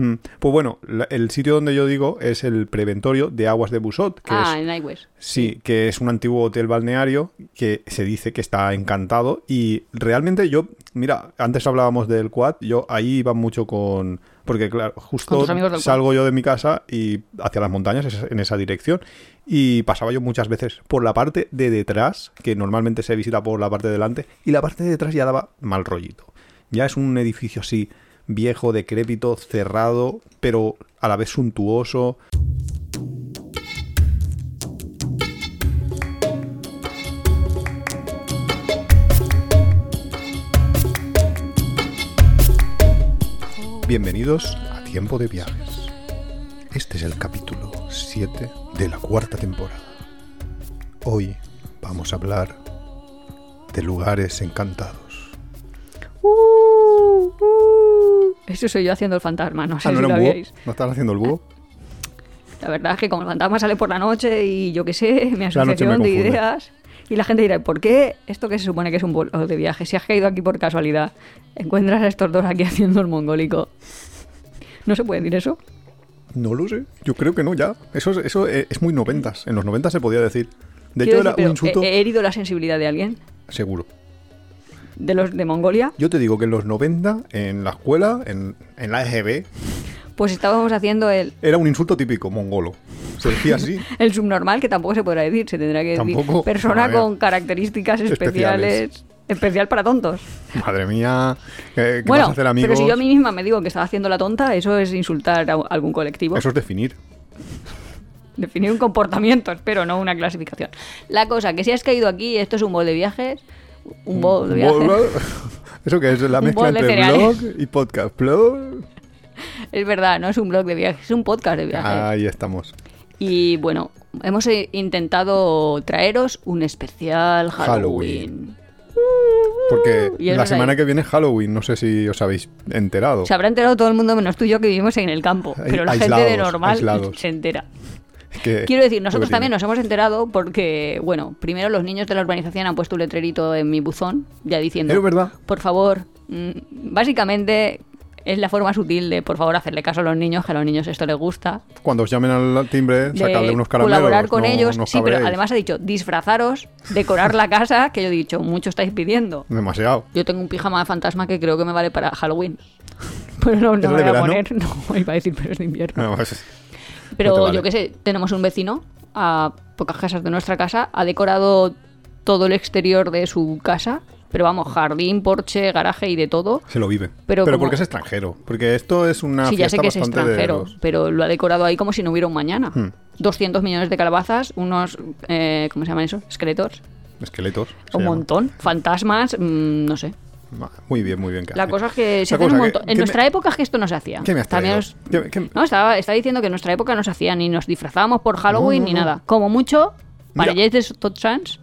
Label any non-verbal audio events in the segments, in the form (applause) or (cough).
Mm, Pues bueno, la- el sitio donde yo digo es el preventorio de aguas de Busot, que Ah, es en iWest. Sí, que es un antiguo hotel balneario que se dice que está encantado y realmente yo, mira, antes hablábamos del quad, yo ahí iba mucho con... Porque claro, justo salgo yo de mi casa y hacia las montañas en esa dirección y pasaba yo muchas veces por la parte de detrás, que normalmente se visita por la parte de delante, y la parte de detrás ya daba mal rollito. Ya es un edificio así viejo, decrépito, cerrado, pero a la vez suntuoso. Bienvenidos a Tiempo de Viajes. Este es el capítulo 7 de la cuarta temporada. Hoy vamos a hablar de lugares encantados. Uh, uh. Eso soy yo haciendo el fantasma, no sé Ah, ¿no si lo habíais. ¿No estás haciendo el búho? La verdad es que como el fantasma sale por la noche y yo qué sé, mi asociación de ideas. Y la gente dirá, ¿por qué esto que se supone que es un vuelo de viaje? Si has caído aquí por casualidad, encuentras a estos dos aquí (laughs) haciendo el mongólico. ¿No se puede decir eso? No lo sé. Yo creo que no ya. Eso, es- eso eh, es muy noventas. En los noventas se podía decir. De hecho, era decir, un insulto ¿he, he herido la sensibilidad de alguien? seguro. ¿De los de Mongolia? Yo te digo que en los 90, en la escuela, en, en la EGB, Pues estábamos haciendo el, era un insulto típico, mongolo. Se decía así. (laughs) el subnormal, que tampoco se podrá decir, se tendrá que Tampoco, decir persona madre con características especiales, Especiales. especial para tontos. Madre mía. ¿Qué, qué Bueno, vas a hacer, amigos? pero si yo a mí misma me digo que estaba haciendo la tonta, eso es insultar a algún colectivo. Eso es definir. Definir un comportamiento, espero, no una clasificación. La cosa, que si has caído aquí, esto es un bol de viajes, un bol de viajes. (laughs) ¿Eso que es? La mezcla entre blog y podcast. Blog. (laughs) Es verdad, no es un blog de viajes, es un podcast de viajes. Ahí estamos. Y bueno, hemos eh, intentado traeros un especial Halloween. Porque eso la semana ahí. que viene es Halloween. No sé si os habéis enterado. Se habrá enterado todo el mundo menos tú y yo que vivimos en el campo, pero la gente de normal aislados. (laughs) se entera. (laughs) Que- Quiero decir, nosotros también nos hemos enterado porque, bueno, primero los niños de la urbanización han puesto un letrerito en mi buzón, ya diciendo, Es verdad. por favor, mm, básicamente es la forma sutil de, por favor, hacerle caso a los niños, que a los niños esto les gusta, Cuando os llamen al timbre, sacarle unos caramelos. colaborar con no- ellos. no sí, pero además ha dicho, disfrazaros, decorar la casa, que yo he dicho, mucho estáis pidiendo. Demasiado. Yo tengo un pijama de fantasma que creo que me vale para Halloween. (laughs) Pero no, ¿Es no me voy a poner, (laughs) no, iba a decir, pero es de invierno. No, pues, Pero no te vale. yo qué sé, tenemos un vecino a pocas casas de nuestra casa, ha decorado todo el exterior de su casa, pero vamos, jardín, porche, garaje y de todo. se lo vive. Pero Pero, como- porque es extranjero. Porque esto es una sí, ya sé que es extranjero, los- pero lo ha decorado ahí como si no hubiera un mañana. Hmm. 200 millones de calabazas, unos, eh, ¿cómo se llaman esos? Esqueletos. esqueletos. Un llama. montón. Fantasmas, mm, no sé. Muy bien, muy bien. La Cathy. cosa es que se La hacen un montón. ¿qué En me- nuestra época es que esto no se hacía. ¿Qué me has También traído? os- ¿Qué- qué- No, estaba, estaba diciendo que en nuestra época no se hacía ni nos disfrazábamos por Halloween No, no, ni nada. Como mucho, para de Tots Sans.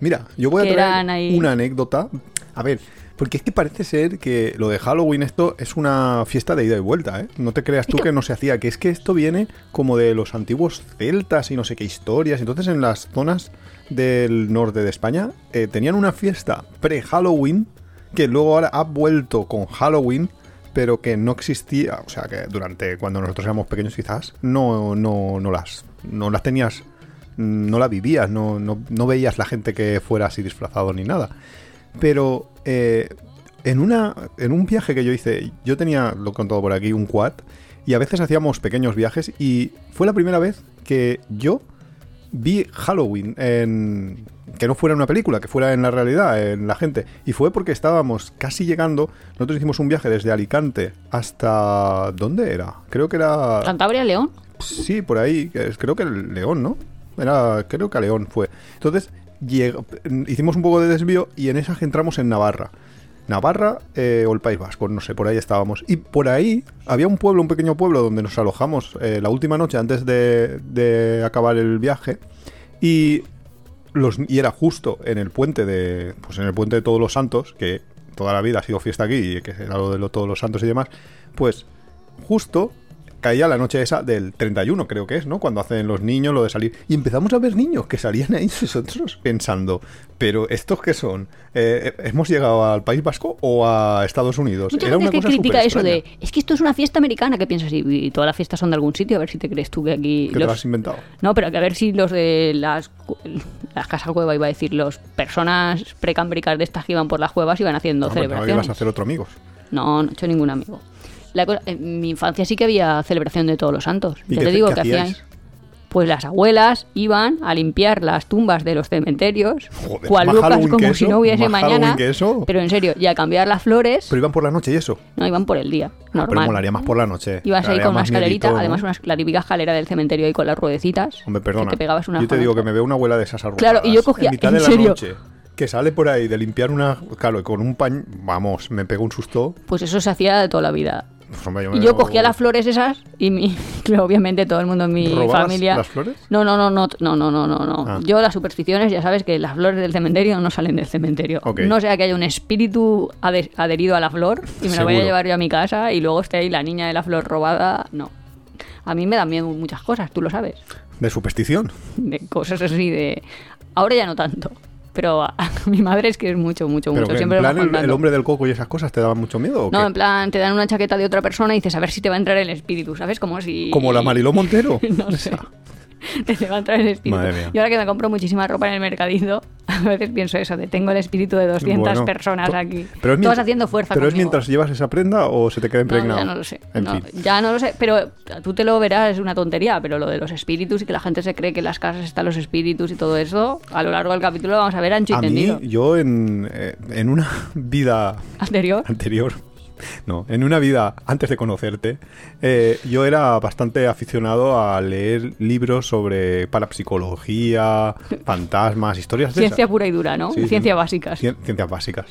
Mira, yo voy a traer ahí- una anécdota. A ver, porque es que parece ser que lo de Halloween esto es una fiesta de ida y vuelta, ¿eh? No te creas tú que no se hacía, que es que esto viene como de los antiguos celtas y no sé qué historias. Entonces en las zonas del norte de España eh, tenían una fiesta pre-Halloween que luego ahora ha vuelto con Halloween pero que no existía, o sea, que durante cuando nosotros éramos pequeños quizás no no no las no las tenías no la vivías, no, no, no veías la gente que fuera así disfrazado ni nada. Pero eh, en, una, en un viaje que yo hice, yo tenía, lo he contado por aquí, un quad, y a veces hacíamos pequeños viajes, y fue la primera vez que yo vi Halloween en... Que no fuera una película, que fuera en la realidad, en la gente. Y fue porque estábamos casi llegando. Nosotros hicimos un viaje desde Alicante hasta... ¿Dónde era? Creo que era... Cantabria, León. Sí, por ahí, creo que León, ¿no? Era, creo que a León fue. Entonces, hicimos un poco de desvío y en esa entramos en Navarra. Navarra eh, o el País Vasco, no sé, por ahí estábamos. Y por ahí había un pueblo, un pequeño pueblo donde nos alojamos eh, la última noche antes de, de acabar el viaje. Y, y era justo en el puente de. Pues en el puente de Todos los Santos, que toda la vida ha sido fiesta aquí y que era lo de todos los santos y demás. Pues justo caía la noche esa del 31, creo que es, ¿no? Cuando hacen los niños lo de salir. Y empezamos a ver niños que salían ahí (laughs) nosotros pensando, pero ¿estos qué son? Eh, ¿Hemos llegado al País Vasco o a Estados Unidos? Era una que cosa critica eso de, es que esto es una fiesta americana, que piensas? Y, y todas las fiestas son de algún sitio, a ver si te crees tú que aquí... ¿Qué te lo has inventado? No, pero que a ver si los de las, las casas cueva, iba a decir, los personas precámbricas de estas que iban por las cuevas iban haciendo No, hombre, no ibas a hacer otro amigos. No, no he hecho ningún amigo. La cosa- en mi infancia sí que había celebración de todos los santos. ¿Y Ya qué te digo qué que hacían. Pues las abuelas iban a limpiar las tumbas de los cementerios, Joder, cual Halloween como que si no hubiese mañana. Que. Pero en serio, y a cambiar las flores, Pero iban por la noche y eso. no iban por el día, Pero normal. molaría más por la noche. Ibas ahí con una escalerita, miedito, ¿no? además una, la típica escalera del cementerio ahí con las ruedecitas. Hombre, que perdona. te pegabas una yo te digo que me veo una abuela de esas arrugadas. Claro, y yo cogía- En mitad ¿en de la serio? noche. Que sale por ahí de limpiar una. Claro, con un paño. Vamos, me pegó un susto. Pues eso se hacía de toda la vida. Pues, y yo cogía las flores esas y mi, (laughs) obviamente todo el mundo en mi familia. las flores? No, no, no, no, no, no, no, no. Ah. Yo las supersticiones, ya sabes que las flores del cementerio no salen del cementerio. No sea que haya un espíritu ade adherido a la flor y me la voy a llevar yo a mi casa y luego esté ahí la niña de la flor robada. No. A mí me dan miedo muchas cosas, tú lo sabes. ¿De superstición? De cosas así de... Ahora ya no tanto. Pero a, (laughs) a mi madre es que es mucho, mucho, Pero mucho. en Siempre va plan el, hombre del coco y esas cosas te daban mucho miedo o No, qué? en plan, te dan una chaqueta de otra persona y dices, a ver si te va a entrar el espíritu, ¿sabes? Como si... Como la Mariló Montero. (laughs) no sé. (laughs) (laughs) A entrar el espíritu. Madre mía. Y ahora que me compro muchísima ropa en el mercadito, (laughs) a veces pienso eso, de tengo el espíritu de 200 Bueno, personas aquí. Pero mientras- haciendo fuerza ¿Pero es mientras llevas esa prenda o se te queda No, impregnado? ya no lo sé. En No, fin. Ya no lo sé, pero tú te lo verás, es una tontería, pero lo de los espíritus y que la gente se cree que en las casas están los espíritus y todo eso, a lo largo del capítulo lo vamos a ver ancho y A mí, tendido. yo en, eh, en una (laughs) vida Anterior. anterior, (laughs) no, en una vida antes de conocerte, eh, yo era bastante aficionado a leer libros sobre parapsicología, (laughs) fantasmas, historias de Ciencia esas. pura y dura, ¿no? Sí, Ciencia básicas. Cien- Ciencias básicas.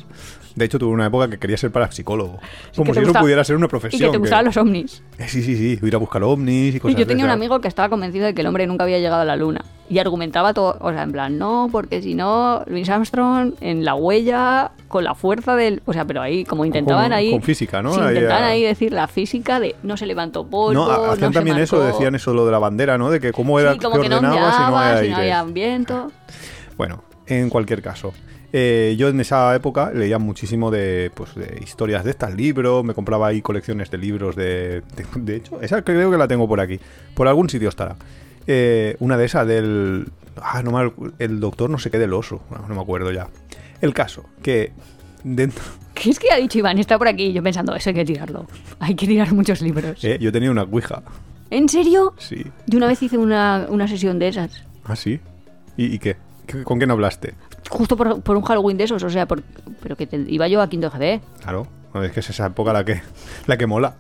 De hecho, tuve una época que quería ser parapsicólogo. Como si eso pudiera ser una Y profesión. que te gustaban los ovnis. Eh, Sí, sí, sí. Ir a buscar ovnis y cosas Yo de tenía un amigo que estaba convencido de que el hombre nunca había llegado a la luna. Y argumentaba todo, o sea, en plan, no, porque si no, Luis Armstrong en la huella, con la fuerza del. O sea, pero ahí, como intentaban Con- ahí. con física, ¿no? sí, Ahí, intentaban ah. ahí decir la física de no se levantó polvo. No, ha- hacían no se también eso, decían eso, lo de la bandera, ¿no? De que cómo era Sí, como que que no si no hay si no había viento. Bueno, en cualquier caso. Eh, yo en esa época leía muchísimo de, pues, de historias de estas, libros, me compraba ahí colecciones de libros de... De, (laughs) de hecho, esa creo que la tengo por aquí. Por algún sitio estará. Eh, una de esas del... Ah, no me, el doctor no sé qué del oso. No, no me acuerdo ya. El caso, que dentro... (laughs) ¿Qué es que ha dicho Iván? Está por aquí. Yo pensando, eso hay que tirarlo. Hay que tirar muchos libros. eh, yo tenía una Ouija. ¿En serio? Sí. Yo una vez hice una, una sesión de esas. ¿Ah, sí? ¿Y, y? ¿Qué- ¿Con quién hablaste? Justo por, un Halloween de esos, o sea, por- pero que te- iba yo a quinto GB. Claro, no, es que es esa época la que, la que mola.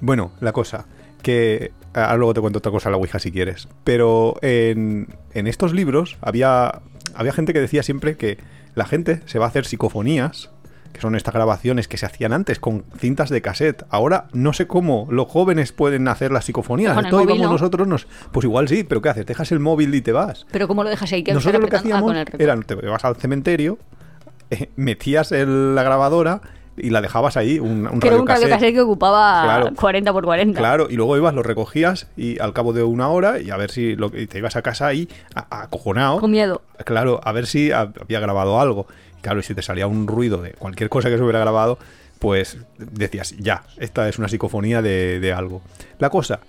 Bueno, la cosa, que ahora luego te cuento otra cosa la Ouija si quieres, pero en, en estos libros había, había gente que decía siempre que la gente se va a hacer psicofonías, que son estas grabaciones que se hacían antes con cintas de cassette. Ahora no sé cómo los jóvenes pueden hacer las psicofonías. Con el Esto móvil, íbamos ¿no? nosotros, nos, pues igual sí, pero ¿qué haces? Dejas el móvil y te vas. Pero ¿cómo lo dejas ahí? Nosotros lo que? Ah, hacíamos record. era, te vas al cementerio, (laughs) eh, metías el- la grabadora y la dejabas ahí, un, un era un radiocassette que ocupaba Claro. 40 por 40. Claro, y luego ibas, lo recogías y al cabo de una hora y a ver si lo, te ibas a casa ahí acojonado. Con miedo. Claro, a ver si ha- había grabado algo. Claro, y si te salía un ruido de cualquier cosa que se hubiera grabado, pues decías, ya, esta es una psicofonía de, algo. La cosa,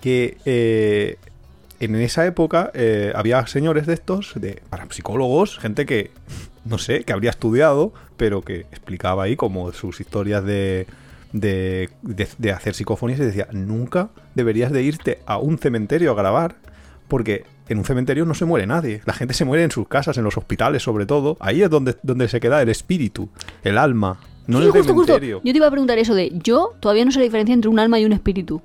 que eh, en esa época eh, había señores de estos, de parapsicólogos, gente que, no sé, que habría estudiado, pero que explicaba ahí como sus historias de, de, de- de hacer psicofonías y decía, nunca deberías de irte a un cementerio a grabar, porque en un cementerio no se muere nadie. La gente se muere en sus casas, en los hospitales sobre todo. Ahí es donde, donde se queda el espíritu, el alma, no Sí, en el justo, justo. cementerio. Yo te iba a preguntar eso de, yo todavía no sé la diferencia entre un alma y un espíritu.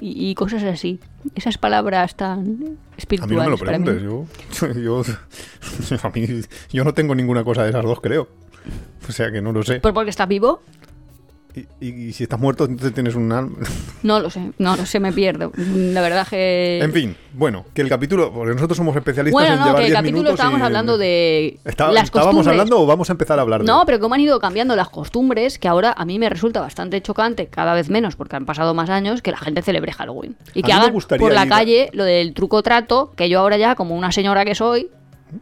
Y, y cosas así. Esas palabras tan A mí no me espirituales lo mí. preguntes, yo, (laughs) yo, (laughs) a mí- yo no tengo ninguna cosa de esas dos, creo. O sea que no lo sé. ¿Por porque estás vivo? Y, y- si estás muerto, entonces tienes un alma. (laughs) No lo sé, no lo sé, me pierdo. La verdad que... en fin, bueno, que el capítulo, porque nosotros somos especialistas Bueno, en no, llevar que el 10 capítulo estábamos y- hablando de Está- las ¿Estábamos costumbres. hablando o vamos a empezar a hablar de No, pero cómo han ido cambiando las costumbres, que ahora a mí me resulta bastante chocante, cada vez menos, porque han pasado más años, que la gente celebre Halloween. Y que hagan por la ir- calle lo del truco trato, que yo ahora ya, como una señora que soy,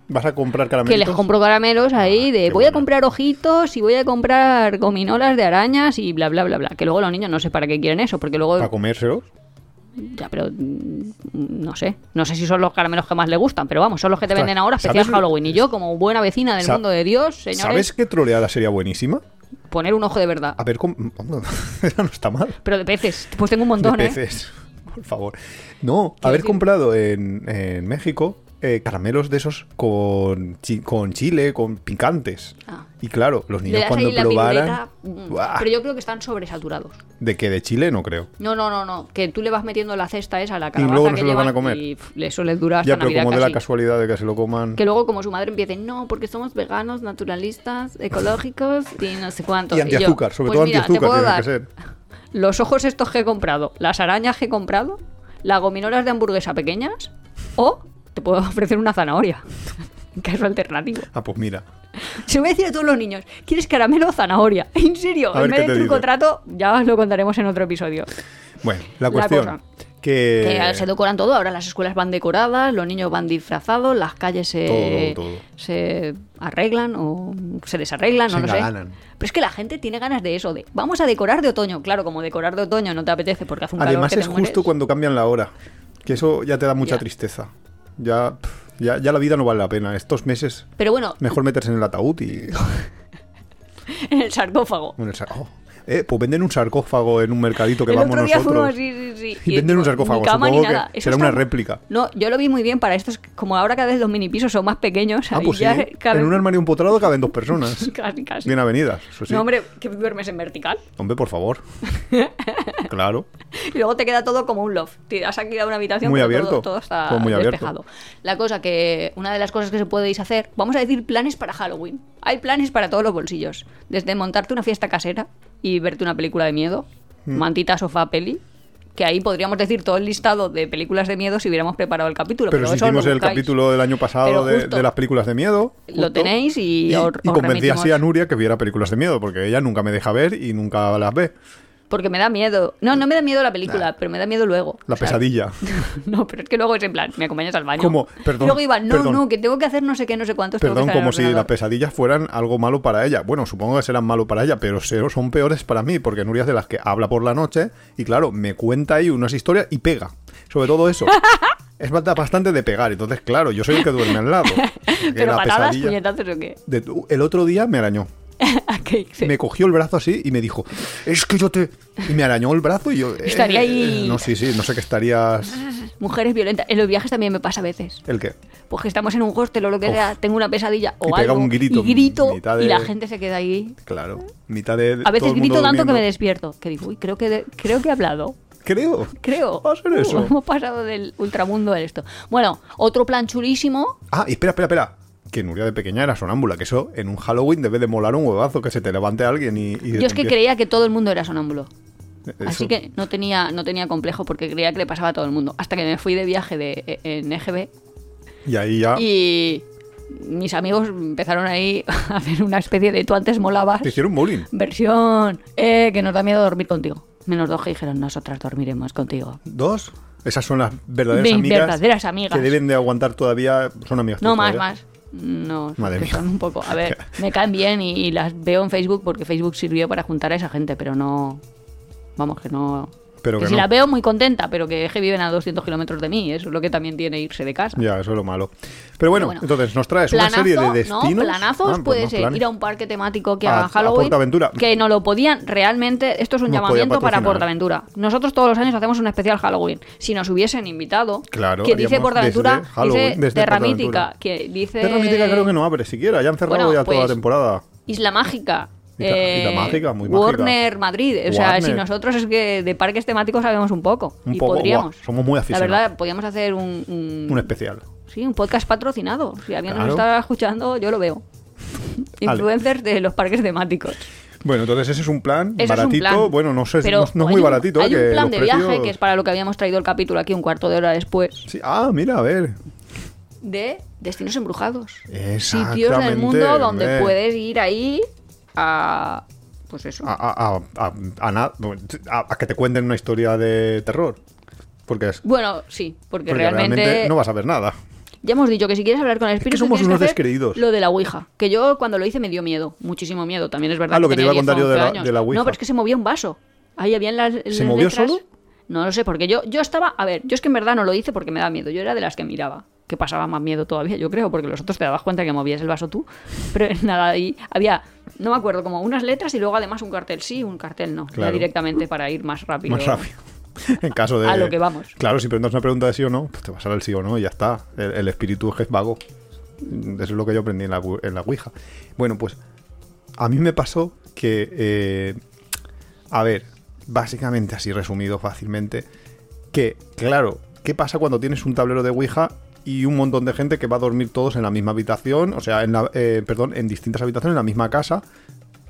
¿Vas a comprar que caramelitos? les compro caramelos ahí de qué voy a comprar ojitos y voy a comprar gominolas de arañas y bla, bla, bla, bla. Que luego los niños no sé para qué quieren eso, porque luego... ¿Para comérselos? Ya, pero mm, no sé. No sé si son los caramelos que más le gustan, pero vamos, son los que te venden ahora, especial. Halloween. Y yo, como buena vecina del mundo de Dios, señores, ¿Sabes qué troleada sería buenísima? poner un ojo de verdad. A ver, cómo... (laughs) No está mal. Pero de peces, pues tengo un montón, de ¿eh? peces. (laughs) Por favor. No, haber decir- comprado en, en México eh, caramelos de esos con, chi- con chile, con picantes. Ah. Y claro, los niños cuando la probaran... piruleta, mm. Pero yo creo que están sobresaturados. De que de chile no creo. No, no, no, no. Que tú le vas metiendo la cesta esa, la Y calabaza luego no que se los van a comer. Y pff, le suele durar hasta Ya, pero Navidad como de la casualidad de que se lo coman... Que luego como su madre empiece, no, porque somos veganos, naturalistas, ecológicos y no sé cuánto. Y antiazúcar, sobre pues todo mira, te antiazúcar tiene que ser. (laughs) los ojos estos que he comprado, las arañas que he comprado, las gominolas de hamburguesa pequeñas o te puedo (laughs) ofrecer una zanahoria. (laughs) que es lo alternativo. Ah, pues mira. Se lo voy a decir a todos los niños, ¿quieres caramelo o zanahoria? (laughs) En serio, en vez de truco trato, ya os lo contaremos en otro episodio. Bueno, la La cuestión... cosa. que... Que se decoran todo, ahora las escuelas van decoradas, los niños van disfrazados, las calles se, Todo, todo. se arreglan o se desarreglan, no Se lo sé. Pero es que la gente tiene ganas de eso, de vamos a decorar de otoño. Claro, como decorar de otoño no te apetece porque hace un calor Además que te es justo mueres. cuando cambian la hora. Que eso ya te da mucha Ya. tristeza. Ya, ya, ya la vida no vale la pena. Estos meses Pero bueno, mejor meterse en el ataúd y... (laughs) en el sarcófago. en el sa- oh, eh, pues venden un sarcófago en un mercadito que el vamos otro día nosotros. fuimos, sí, sí, sí. Y venden un sarcófago, cama ni supongo que. Eso será una réplica. No, yo lo vi muy bien para estos, como ahora cada vez los mini pisos son más pequeños. Ah, pues sí. (laughs) ya caben- En un armario empotrado caben dos personas. (laughs) Casi, casi. Bien avenidas, eso. No, hombre, que duermes en vertical. Hombre, por favor. (laughs) claro. Y luego te queda todo como un loft. Te has aquí a una habitación Muy abierto. Todo, todo está Todo muy abierto. despejado. La cosa que una de las cosas que se podéis hacer, vamos a decir planes para Halloween. Hay planes para todos los bolsillos. Desde montarte una fiesta casera y verte una película de miedo, Mm. mantita, sofá, peli. Que ahí podríamos decir todo el listado de películas de miedo si hubiéramos preparado el capítulo. Pero, Pero, si eso hicimos el capítulo del año pasado de, las películas de miedo. Lo tenéis y y, os- y os convencí así a Nuria que viera películas de miedo, porque ella nunca me deja ver y nunca las ve. Porque me da miedo. No, no me da miedo la película, pero me da miedo luego. La pesadilla. (laughs) No, pero es que luego es en plan, me acompañas al baño. Y luego iba, no, perdón. no, que tengo que hacer no sé qué, no sé cuántos. Perdón, como si las pesadillas fueran algo malo para ella. Bueno, supongo que serán malo para ella, pero son peores para mí, porque Nuria es de las que habla por la noche y, claro, me cuenta ahí unas historias y pega. Sobre todo eso. (laughs) es bast- bastante de pegar. Entonces, claro, yo soy el que duerme al lado. (laughs) Pero patadas, puñetazos o qué. de- el otro día me arañó. (laughs) Me cogió el brazo así y me dijo, es que yo te... Y me arañó el brazo y yo... eh, Estaría ahí- No, sí, sí, no sé qué estarías... (laughs) Mujeres violentas. En los viajes también me pasa a veces. ¿El qué? Pues que estamos en un hostel o lo que Uf. sea, tengo una pesadilla o Y pega algo. un grito, y grito de- y la gente se queda ahí. Claro, mitad de... A veces grito tanto que me despierto. Que digo, uy, creo que, de- creo que he hablado. Creo. Creo. Va a ser eso. Uh, (laughs) hemos pasado del ultramundo a esto. Bueno, otro plan chulísimo. Ah, y espera, espera, espera. Que Nuria de pequeña era sonámbula, que eso en un Halloween debe de molar un huevazo, que se te levante alguien y... y Yo es que creía que todo el mundo era sonámbulo. Así que no tenía, no tenía complejo porque creía que le pasaba a todo el mundo. Hasta que me fui de viaje de, e, en EGB Y ahí ya... y mis amigos empezaron ahí (laughs) a hacer una especie de tú antes molabas. Te hicieron bullying. Versión, eh, que nos da miedo dormir contigo. Menos dos que dijeron, nosotras dormiremos contigo. ¿Dos? Esas son las verdaderas Mis amigas. verdaderas amigas. Que deben de aguantar todavía... Son amigas No, más, todavía. más. No, Madre que mía. son un poco. A ver, (laughs) me caen bien y, y las veo en Facebook porque Facebook sirvió para juntar a esa gente, pero no. Vamos, que no. Pero que que si no. la veo muy contenta, pero que es que viven a 200 kilómetros de mí, eso es lo que también tiene irse de casa. Ya, eso es lo malo. Pero bueno, Bueno. entonces nos traes una serie de destinos. No, planazos Ah, pues puede no, ser planes. ir a un parque temático que A- haga a Halloween. Portaventura. Que no lo podían realmente. Esto es un Nos llamamiento para. Portaventura. Nosotros todos los años hacemos un especial Halloween. Si nos hubiesen invitado, Claro, que dice Portaventura, dice Terramítica, Portaventura. que dice. Terramítica creo que no abre siquiera, ya han cerrado Bueno, ya toda la pues, temporada. Isla Mágica. Eh, Mágica, muy mágica. Warner Madrid. O sea, si nosotros es que de parques temáticos sabemos un poco. Un y poco, podríamos. somos muy La aficionados. verdad, podríamos hacer un, un- Un especial. sí, un podcast patrocinado. Si alguien Claro. nos está escuchando, yo lo veo. (laughs) Influencers de los parques temáticos. Bueno, entonces ese es un plan Eso es un baratito. plan. Bueno, no sé, Pero no, no es muy un- baratito. Hay que un plan de precios- viaje que es para lo que habíamos traído el capítulo aquí un cuarto de hora después. Sí, Ah, mira, a ver. De destinos embrujados. Sitios del mundo donde puedes ir ahí a. Pues eso. A, a- a- a- que te cuenten una historia de terror. Porque, es, Bueno, sí, porque, porque realmente, no vas a ver nada. Ya hemos dicho que si quieres hablar con el espíritu. somos tienes unos que descreídos. Lo de la Ouija. Que yo cuando lo hice me dio miedo. Muchísimo miedo. También es verdad Ah, lo que te iba a contar 10 o yo de 11 la- años. de la Ouija. No, pero es que se movía un vaso. Ahí había en las. ¿Se las movió letras- solo? No lo sé, porque yo, yo estaba. A ver, yo es que en verdad no lo hice porque me da miedo. Yo era de las que miraba. Que pasaba más miedo todavía, yo creo, porque los otros te dabas cuenta que movías el vaso tú. Pero (laughs) nada, ahí había, no me acuerdo, como unas letras y luego además un cartel sí, un cartel no. Ya Claro. directamente para ir más rápido. Más rápido. (laughs) en caso de. A lo que vamos. Claro, si preguntas una pregunta de sí o no, pues te vas a dar el sí o no y ya está. El, el espíritu es vago. Eso es lo que yo aprendí en la, en la Ouija. Bueno, pues a mí me pasó que. eh, a ver, básicamente así resumido fácilmente. Que, claro, ¿qué pasa cuando tienes un tablero de Ouija y un montón de gente que va a dormir todos en la misma habitación? O sea, en la, eh, perdón, en distintas habitaciones en la misma casa.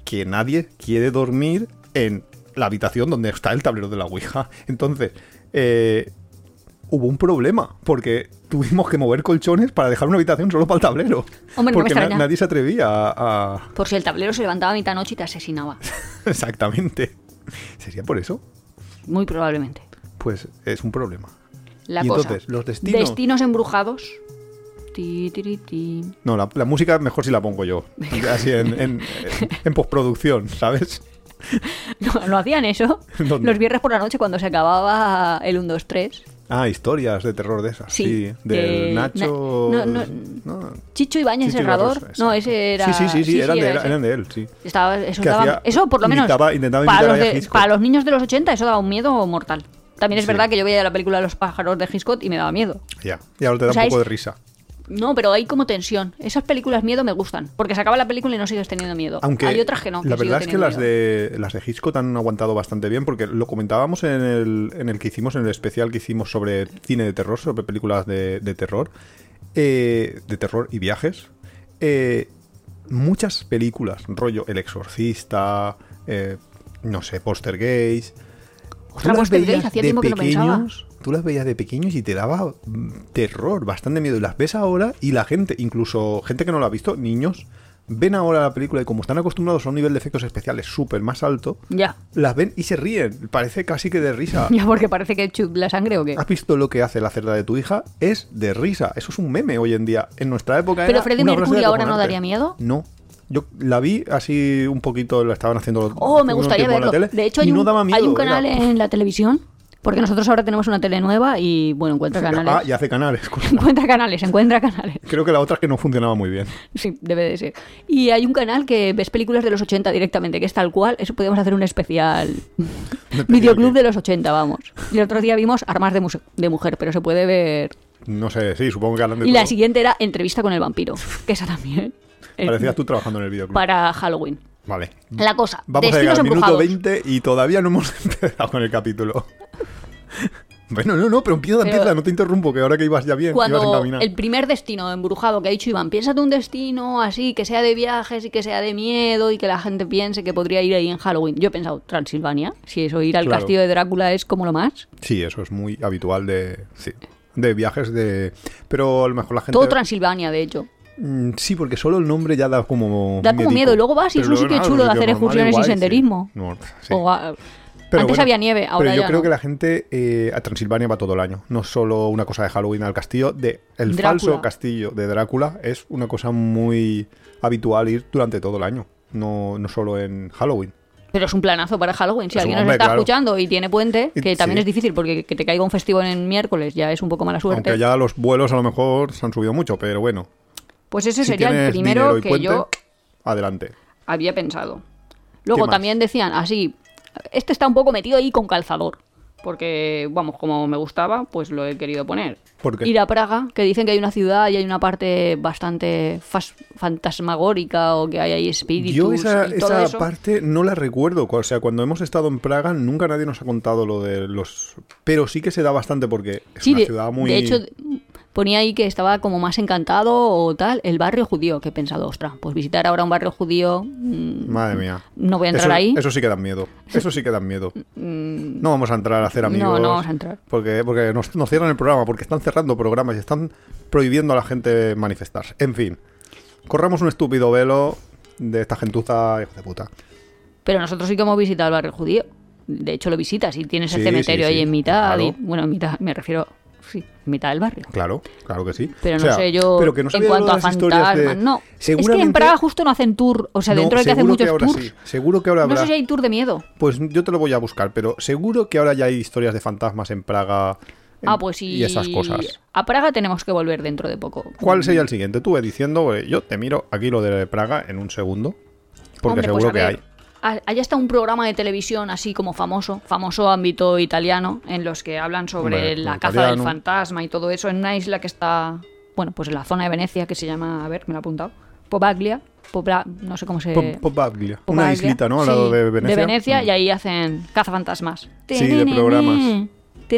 Que nadie quiere dormir en la habitación donde está el tablero de la Ouija. (laughs) Entonces, eh, hubo un problema, porque tuvimos que mover colchones para dejar una habitación solo para el tablero. Hombre, no porque na- extraña. nadie se atrevía a, a- Por si el tablero se levantaba a mitad noche y te asesinaba. (laughs) Exactamente. ¿Sería por eso? Muy probablemente. Pues es un problema. La Y cosa. entonces, los destinos. Destinos embrujados. Ti, tiri, ti. No, la, la música mejor si la pongo yo. Así en, (laughs) en- postproducción, ¿sabes? No, ¿no hacían eso? ¿Dónde? Los viernes por la noche cuando se acababa el 1, 2, 3. Ah, historias de terror de esas. Sí, Sí. Del eh, Nacho. na- no, no, no, Chicho Ibáñez Herrador. No, ese era. Sí, sí, sí, sí, eran, de, era era- ese. eran de él, sí. Estaba, eso, Que daba- hacía- eso por lo menos. imitaba- intentaba los de- para los niños de los 80, eso daba un miedo mortal. También es Sí. verdad que yo veía la película de los pájaros de Hitchcock y me daba miedo. Ya. Y ahora te da O sea, un poco es- de risa. No, pero hay como tensión. Esas películas miedo me gustan. Porque se acaba la película y no sigues teniendo miedo. Aunque hay otras que no. la sigo verdad es que las miedo. de las de Hitchcock han aguantado bastante bien porque lo comentábamos en el, en el que hicimos, en el especial que hicimos sobre cine de terror, sobre películas de, de terror, eh, de terror y viajes. Eh, muchas películas, rollo El Exorcista, eh, no sé, Poltergeist. Ostras, tú las veías hacía de no pequeños, tú las veías de pequeños y te daba mm, terror, bastante miedo. Y las ves ahora y la gente, incluso gente que no lo ha visto, niños, ven ahora la película y como están acostumbrados a un nivel de efectos especiales súper más alto, Ya. las ven y se ríen. Parece casi que de risa. (laughs) Ya, porque parece que chup la sangre o qué. ¿Has visto lo que hace la cerda de tu hija? Es de risa. Eso es un meme hoy en día. En nuestra época Pero era frase Mercury ahora no daría miedo. No. Yo la vi así un poquito, la estaban haciendo. Oh, me gustaría la verlo. tele, de hecho, hay un, no daba miedo. hay un era- canal en la televisión. Porque nosotros ahora tenemos una tele nueva y, bueno, encuentra canales. Ah, y hace canales. (laughs) (laughs) Encuentra canales, encuentra canales. Creo que la otra es que no funcionaba muy bien. Sí, debe de ser. Y hay un canal que ves películas de los 80 directamente, que es tal cual. Eso podemos hacer un especial. (laughs) Videoclub de los 80, vamos. Y el otro día vimos Armas de, Mujer, pero se puede ver. No sé, sí, supongo que hablan de Y la siguiente era Entrevista con el vampiro, que esa también. Eh, Parecías tú trabajando en el videoclub. Para Halloween. Vale. La cosa, Vamos a llegar al minuto embrujados. 20 y todavía no hemos (laughs) empezado con el capítulo. bueno, no, no, pero empieza, Pero- empieza, no te interrumpo, que ahora que ibas ya bien, ibas Cuando encaminado. el primer destino embrujado que ha dicho Iván, piénsate un destino así, que sea de viajes y que sea de miedo y que la gente piense que podría ir ahí en Halloween. Yo he pensado, Transilvania, si eso ir al Claro. castillo de Drácula es como lo más. Sí, eso es muy habitual de, sí, de viajes de... Pero a lo mejor la gente... Todo Transilvania, de hecho. Mm, Sí, porque solo el nombre ya da como... Da como miedo, y luego vas y es un sitio nada, chulo de hacer excursiones y sí. senderismo. No, sí. O, Pero antes bueno, había nieve, ahora Pero yo ya creo no. que la gente eh, a Transilvania va todo el año. No es solo una cosa de Halloween al castillo. De el Drácula. falso castillo de Drácula es una cosa muy habitual ir durante todo el año. No, no solo en Halloween. Pero es un planazo para Halloween. Si Es alguien nos hombre, está claro. escuchando y tiene puente, que también sí. es difícil porque que te caiga un festivo en miércoles ya es un poco mala suerte. Aunque ya los vuelos a lo mejor se han subido mucho, pero bueno. Pues ese si sería el primero que puente, yo Adelante. había pensado. Luego también decían así, este está un poco metido ahí con calzador. Porque, vamos, como me gustaba, pues lo he querido poner. ¿Por qué? Ir a Praga, que dicen que hay una ciudad y hay una parte bastante fantasmagórica o que hay ahí espíritus Yo esa, y todo esa eso. parte no la recuerdo. O sea, cuando hemos estado en Praga nunca nadie nos ha contado lo de los... Pero sí que se da bastante porque es Sí, una de, ciudad muy... de hecho, ponía ahí que estaba como más encantado o tal, el barrio judío, que he pensado, ostras, pues visitar ahora un barrio judío, mm, Madre mía. no voy a entrar eso, ahí. Eso sí que da miedo. Eso sí que da miedo. (laughs) No vamos a entrar a hacer amigos. No, no vamos a entrar. Porque, porque nos, nos cierran el programa, porque están cerrando programas y están prohibiendo a la gente manifestarse. En fin, corramos un estúpido velo de esta gentuza, hijo de puta. Pero nosotros sí que hemos visitado el barrio judío. De hecho, lo visitas y tienes el cementerio sí, ahí en mitad. claro. y- bueno, en mitad, me refiero, sí, mitad del barrio. Claro, claro que sí. Pero O no sé yo pero que no en cuanto a historias de- fantasmas. No, es que en Praga justo no hacen tour. O sea, No, dentro de que hacen muchos ahora tours. sí. Seguro que ahora No habrá. sé si hay tour de miedo. Pues yo te lo voy a buscar, pero seguro que ahora ya hay historias de fantasmas en Praga. en- Ah, pues sí. Y esas cosas. A Praga tenemos que volver dentro de poco. ¿Cuál sería el siguiente? Tú ve diciendo, eh, yo te miro aquí lo de Praga en un segundo. Porque Hombre, pues seguro que hay. Allá está un programa de televisión así como famoso, famoso ámbito italiano, en los que hablan sobre Hombre, la caza del fantasma y todo eso en una isla que está, bueno, pues en la zona de Venecia que se llama, a ver, me lo he apuntado, Pobaglia, Pobla- no sé cómo se... Pop- Popaglia. Una Pobaglia. islita, ¿no? Al Sí, lado de Venecia. y ahí hacen cazafantasmas. Sí, de programas.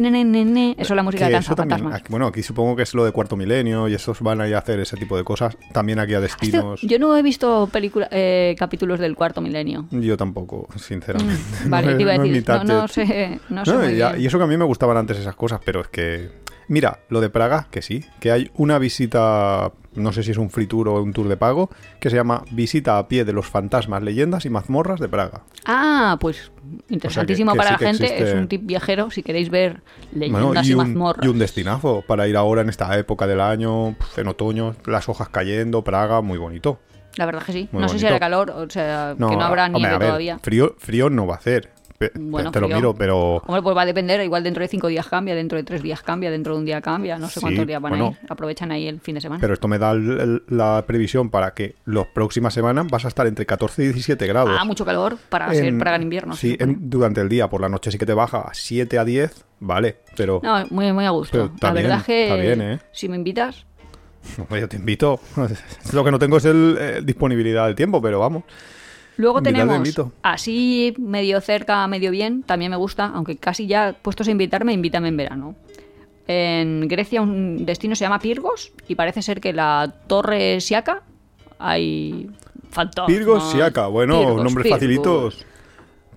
Tenenene. Eso es la música de cazafantasmas. aquí- bueno, aquí supongo que es lo de cuarto milenio y esos van a ir a hacer ese tipo de cosas. También aquí a destinos. yo no he visto película, eh, capítulos del cuarto milenio. Yo tampoco, sinceramente. Mm, (laughs) Vale, No te iba a decir, no, no sé, no sé No, y, y eso que a mí me gustaban antes esas cosas, pero es que. Mira, lo de Praga, que sí, que hay una visita, no sé si es un free tour o un tour de pago, que se llama Visita a pie de los fantasmas, leyendas y mazmorras de Praga. Ah, pues interesantísimo que para sí la gente. existe- Es un tip viajero si queréis ver leyendas Bueno, y, y, un, mazmorras. y un destinazo para ir ahora en esta época del año, en otoño, las hojas cayendo, Praga, muy bonito. La verdad que sí. Muy no sé si hará calor, o sea, que no habrá hombre, nieve a ver, todavía. Frío, frío no va a hacer. Bueno, te lo miro, pero. Hombre, pues va a depender. Igual dentro de cinco días cambia, dentro de tres días cambia, dentro de un día cambia. No sé Sí, cuántos días van bueno. a ir. Aprovechan ahí el fin de semana. Pero esto me da el- el- la previsión para que las próximas semanas vas a estar entre 14 y 17 grados. Ah, mucho calor para ser Praga en invierno. Sí, en- durante el día, por la noche sí que te baja a 7 a 10, vale, pero No, muy, muy a gusto. La bien, verdad es que bien, ¿eh? si me invitas, (laughs) hombre, yo te invito. (laughs) Lo que no tengo es el, eh, disponibilidad del tiempo, pero vamos. Luego tenemos así medio cerca, medio bien, también me gusta, aunque casi ya puestos a invitarme, invítame en verano. En Grecia un destino se llama Pirgos y parece ser que la torre Siaka hay fantasmas. Pirgos, Siaka, bueno, Pirgos, nombres Pirgos. facilitos,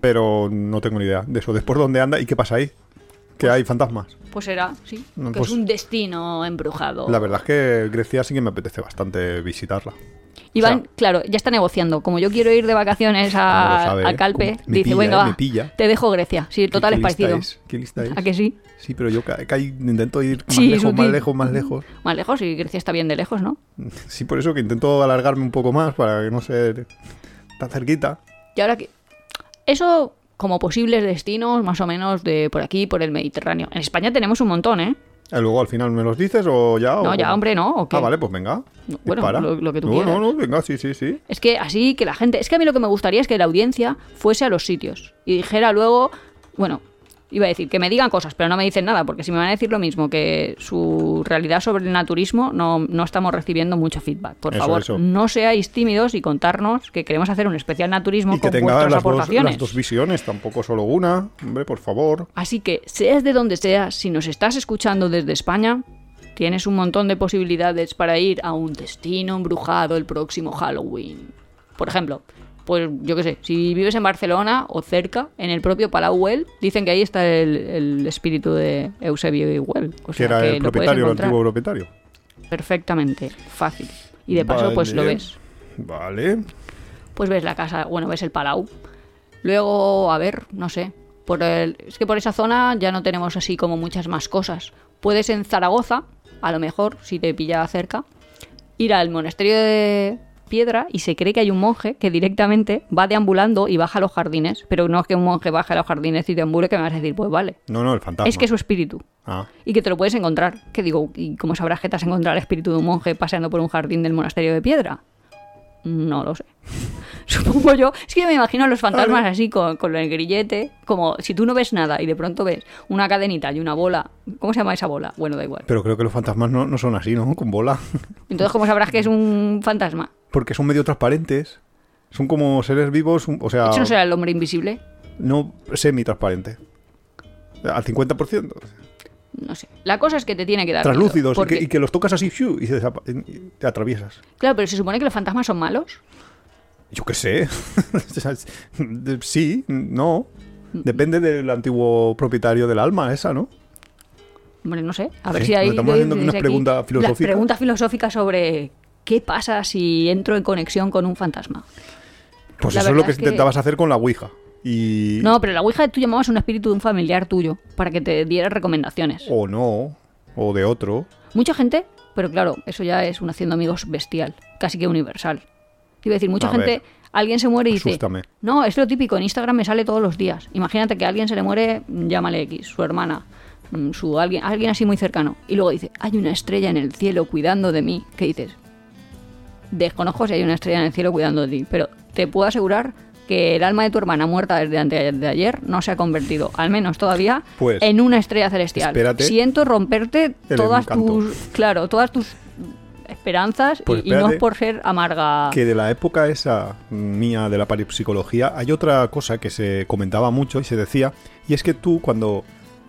pero no tengo ni idea de eso. Después, ¿dónde anda y qué pasa ahí? Que hay fantasmas. Pues será, sí, No, que pues- es un destino embrujado. La verdad es que Grecia sí que me apetece bastante visitarla. Iván, o sea- claro, ya está negociando. Como yo quiero ir de vacaciones a, sabe, a. Calpe, me dice, venga, ¿eh? va, te dejo Grecia. Sí, total ¿Qué es lista parecido. es? ¿Qué lista es? ¿A que sí? Sí, pero yo ca- ca- intento ir más Sí, lejos, más lejos, más lejos. Más lejos y Grecia está bien de lejos, ¿no? (laughs) Sí, por eso que intento alargarme un poco más para que no se tan cerquita. Y ahora que... Eso como posibles destinos, más o menos, de por aquí, por el Mediterráneo. En España tenemos un montón, ¿eh? ¿Y luego al final me los dices o ya? No, o ya, hombre, ¿no? ¿O qué? Ah, vale, pues venga. No, bueno, lo- lo que tú no, quieras. No, no, venga, sí, sí, sí. Es que así que la gente... Es que a mí lo que me gustaría es que la audiencia fuese a los sitios y dijera luego... Bueno, iba a decir que me digan cosas, pero no me dicen nada, porque si me van a decir lo mismo que su realidad sobre el naturismo, no, no estamos recibiendo mucho feedback. Por Eso, favor, eso. no seáis tímidos y contarnos que queremos hacer un especial naturismo Y que con tenga vuestras las dos, aportaciones. las dos visiones, tampoco solo una. Hombre, por favor. Así que, seas de donde seas, si nos estás escuchando desde España, tienes un montón de posibilidades para ir a un destino embrujado el próximo Halloween. Por ejemplo, pues yo qué sé, si vives en Barcelona o cerca, en el propio Palau Güell, dicen que ahí está el, el espíritu de Eusebio Güell. O Que era que el propietario, el antiguo propietario. perfectamente, fácil. Y de paso, pues lo ves. Vale. pues ves la casa, bueno, ves el Palau. Luego, a ver, no sé. Por el, es que por esa zona ya no tenemos así como muchas más cosas. Puedes en Zaragoza, a lo mejor, si te pilla cerca, ir al monasterio de Piedra y se cree que hay un monje que directamente va deambulando y baja a los jardines. Pero no es que un monje baje a los jardines y deambule, que me vas a decir, pues vale. No, no, el fantasma. Es que es su espíritu. Ah, Y que te lo puedes encontrar. Que digo, ¿y cómo sabrás que te has encontrado el espíritu de un monje paseando por un jardín del monasterio de piedra? No lo sé. (laughs) Supongo yo. Es que yo me imagino a los fantasmas así, con, con el grillete. Como si tú no ves nada y de pronto ves una cadenita y una bola. ¿Cómo se llama esa bola? Bueno, da igual. pero creo que los fantasmas no, no son así, ¿no? Con bola. Entonces, ¿cómo sabrás que es un fantasma? Porque son medio transparentes. Son como seres vivos, o sea, ¿Eso no será el hombre invisible? no semi-transparente. Al 50%. No sé. La cosa es que te tiene que dar. miedo, Translúcidos. y que, y que los tocas así ¡fiu! y, te atraviesas. Claro, pero se supone que los fantasmas son malos. Yo qué sé. (laughs) sí, no. Depende del antiguo propietario del alma, esa, ¿no? Hombre, no sé. A ver Sí, si hay. estamos haciendo unas preguntas filosóficas. preguntas filosóficas sobre qué pasa si entro en conexión con un fantasma. Pues La eso es lo que es que- intentabas hacer con la Ouija. Y... No, pero la Ouija tú llamabas a un espíritu de un familiar tuyo para que te diera recomendaciones. O no. O de otro. Mucha gente, pero claro, eso ya es un haciendo amigos bestial, casi que universal. Iba a decir, mucha A gente, ver. alguien se muere y dice, Asústame. no, es lo típico, en Instagram me sale todos los días. Imagínate que a alguien se le muere, llámale X, su hermana, mm, su alguien, alguien así muy cercano. Y luego dice, hay una estrella en el cielo cuidando de mí. ¿Qué dices? Desconozco si hay una estrella en el cielo cuidando de ti, pero te puedo asegurar que el alma de tu hermana muerta desde antes de ayer no se ha convertido, al menos todavía, Pues, en una estrella celestial. espérate. Siento romperte todas tus, claro, todas tus esperanzas Pues y, y no espérate por ser amarga. Que de la época esa mía de la parapsicología hay otra cosa que se comentaba mucho y se decía, y es que tú cuando...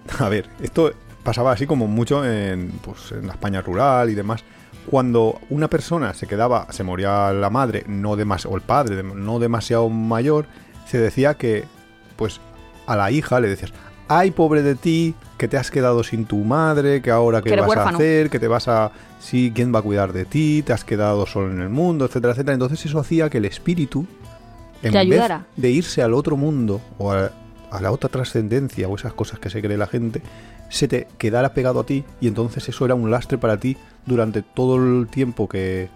(laughs) A ver, esto pasaba así como mucho en, pues, en la España rural y demás. Cuando una persona se quedaba, se moría la madre, no demas o el padre, no demasiado mayor, se decía que, pues, a la hija le decías, ay, pobre de ti, que te has quedado sin tu madre, que ahora qué Que vas a hacer, que te vas a... Sí, ¿quién va a cuidar de ti? Te has quedado solo en el mundo, etcétera, etcétera. Entonces eso hacía que el espíritu, en Te vez de irse al otro mundo o a, a la otra trascendencia o esas cosas que se cree la gente, se te quedara pegado a ti y entonces eso era un lastre para ti durante todo el tiempo que,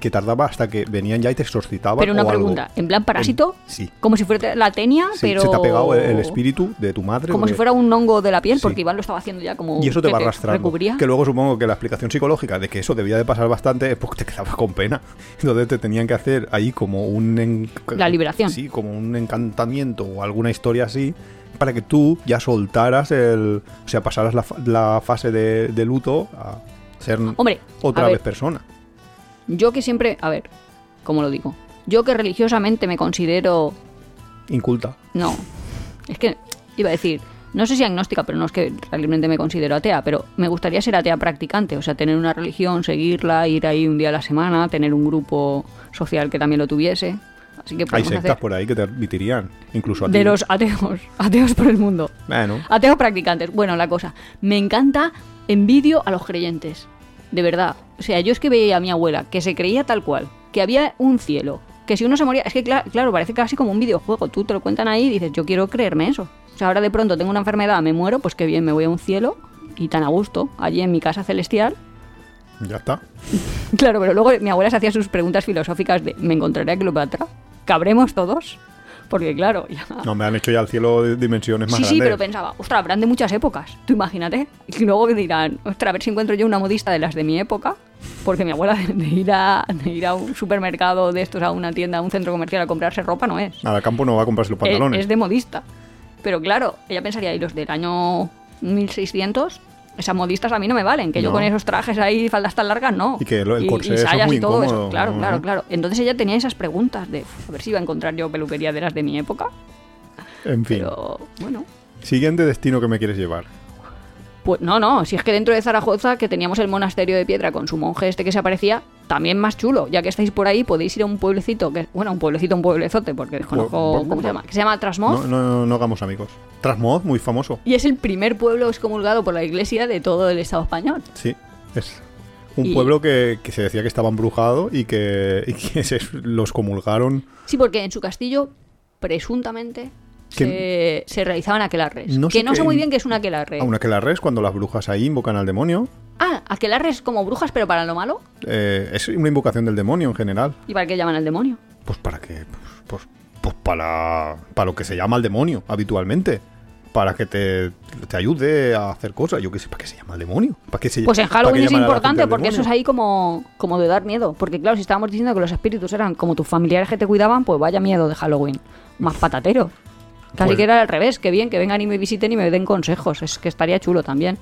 que tardaba hasta que venían ya y te exorcitaban. pero una o algo. pregunta, ¿en plan parásito? En- sí. Como si fuera la tenia, Sí, pero... Se te ha pegado el, el espíritu de tu madre. Como porque- si fuera un hongo de la piel, Sí. porque Iván lo estaba haciendo ya como... Y eso te va arrastrando. recubría. Que luego supongo que la explicación psicológica de que eso debía de pasar bastante es porque te quedabas con pena. (laughs) Entonces te tenían que hacer ahí como un... La liberación. Sí, como un encantamiento o alguna historia así para que tú ya soltaras el... O sea, pasaras la, la fase de, de luto a ser Hombre, otra a ver, vez persona. yo que siempre... A ver, ¿cómo lo digo? Yo que religiosamente me considero Inculta. No. Es que iba a decir, no sé si agnóstica, pero no es que realmente me considero atea, pero me gustaría ser atea practicante, o sea, tener una religión, seguirla, ir ahí un día a la semana, tener un grupo social que también lo tuviese. Así que Hay sectas hacer por ahí que te admitirían. Incluso a de ti. los ateos, (laughs) ateos por el mundo. Bueno, Ateos practicantes. Bueno, la cosa, me encanta envidio a los creyentes. De verdad. O sea, yo es que veía a mi abuela que se creía tal cual, que había un cielo, que si uno se moría, es que cla- claro, parece casi como un videojuego. Tú te lo cuentan ahí y dices, yo quiero creerme eso. O sea, ahora de pronto tengo una enfermedad, me muero, pues qué bien, me voy a un cielo y tan a gusto, allí en mi casa celestial. ya está. (laughs) Claro, pero luego mi abuela se hacía sus preguntas filosóficas de, ¿me encontraré a Cleopatra? ¿Cabremos todos? Porque claro, ya... No, me han hecho ya el cielo de dimensiones más Sí, sí, grandes. pero pensaba, ostras, habrán de muchas épocas. Tú imagínate. Y luego dirán, ostras, a ver si encuentro yo una modista de las de mi época. Porque mi abuela de, (laughs) de ir a, de ir a un supermercado de estos, a una tienda, a un centro comercial a comprarse ropa, no es. Al campo no va a comprarse los pantalones. Es, es de modista. Pero claro, ella pensaría, y los del año 1600, esas modistas a mí no me valen. Que yo No. con esos trajes ahí, faldas tan largas, no. Y que el corsé, eso es muy y todo incómodo. eso. Claro, claro, claro. Entonces ella tenía esas preguntas de, "Uf, a ver si iba a encontrar yo peluquería de las de mi época. En fin. Pero bueno. Siguiente destino que me quieres llevar. Pues no, no, si es que dentro de Zaragoza, que teníamos el monasterio de piedra con su monje este que se aparecía, también más chulo. Ya que estáis por ahí, podéis ir a un pueblecito, que bueno, un pueblecito, un pueblezote, porque desconozco bu- cómo se llama, que se llama Trasmoz. No, no, no hagamos amigos. Trasmoz, muy famoso. Y es el primer pueblo excomulgado por la iglesia de todo el Estado español. Sí, es un Y- pueblo que, que se decía que estaba embrujado y que, y que se los comulgaron. Sí, porque en su castillo, presuntamente, se, se realizaban aquelarres. No sé que no sé muy bien qué es un aquelarre. A una que la res, cuando las brujas ahí invocan al demonio, Ah, aquelarres como brujas, pero para lo malo. eh, es una invocación del demonio en general. ¿Y para qué llaman al demonio? Pues para qué, pues, pues, pues para, para lo que se llama el demonio habitualmente. Para que te, te ayude a hacer cosas. Yo qué sé, ¿para qué se llama el demonio? ¿Para qué se, Pues en Halloween es importante porque eso es ahí como, como de dar miedo. Porque claro, si estábamos diciendo que los espíritus eran como tus familiares que te cuidaban, pues vaya miedo de Halloween. Más patatero. Casi Pues- que era al revés, que bien, que vengan y me visiten y me den consejos. Es que estaría chulo también.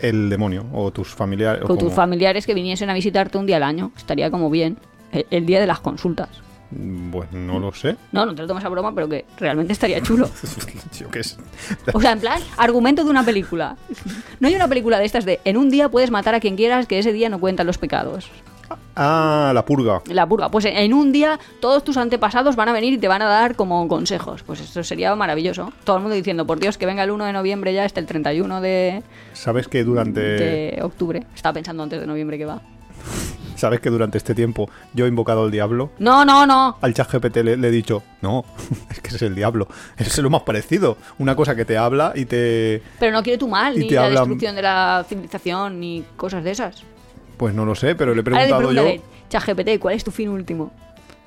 El demonio o tus familiares. o tus familiares que viniesen a visitarte un día al año. Estaría como bien. El, el día de las consultas. Mm, Pues no lo sé. No, no te lo tomes a broma, pero que realmente estaría chulo. (laughs) Yo qué sé. O sea, en plan, argumento de una película. No hay una película de estas de en un día puedes matar a quien quieras que ese día no cuentan los pecados. Ah, la purga. La purga. Pues en un día todos tus antepasados van a venir y te van a dar como consejos. Pues eso sería maravilloso. Todo el mundo diciendo, por Dios, que venga el 1 de noviembre ya, hasta el 31 de, ¿Sabes que durante de octubre. Estaba pensando antes de noviembre que va. (laughs) sabes que durante este tiempo yo he invocado al diablo? No, no, no. Al chat GPT le, le he dicho, no, (laughs) es que ese es el diablo. Es lo más parecido. Una cosa que te habla y te... Pero no quiere tu mal, ni la destrucción de la civilización, ni cosas de esas. Pues no lo sé, pero le he Ahora le preguntado yo ChatGPT, ¿cuál es tu fin último?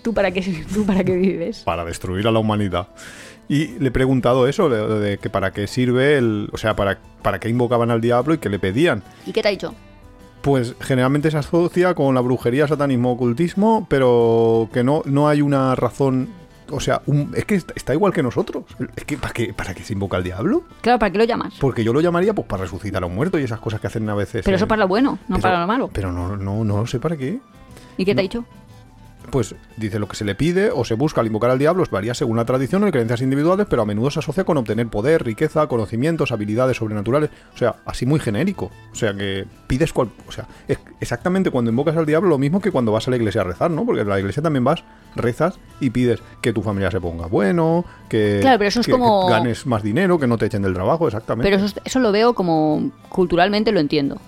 ¿Tú para qué, (laughs) tú para qué vives? para destruir a la humanidad. Y le he preguntado eso, de, de que para qué sirve el... O sea, para, para qué invocaban al diablo y qué le pedían. ¿Y qué te ha dicho? Pues generalmente se asocia con la brujería, satanismo, ocultismo, pero que no, no hay una razón. O sea, un- es que está, igual que nosotros. Es que ¿para qué, ¿para qué se invoca al diablo? Claro, ¿para qué lo llamas? Porque yo lo llamaría pues para resucitar a un muerto y esas cosas que hacen a veces. Pero eso en- para lo bueno, no pero- para lo malo. Pero no, no, no sé para qué. ¿Y qué te no. ha dicho? Pues dice lo que se le pide o se busca al invocar al diablo varía según la tradición o creencias individuales, pero a menudo se asocia con obtener poder, riqueza, conocimientos, habilidades sobrenaturales. O sea, así muy genérico. O sea, que pides cual... O sea, es exactamente cuando invocas al diablo lo mismo que cuando vas a la iglesia a rezar, ¿no? Porque en la iglesia también vas, rezas y pides que tu familia se ponga bueno, que, Claro, pero eso es que- como- que ganes más dinero, que no te echen del trabajo, exactamente. Pero eso, eso lo veo como culturalmente lo entiendo.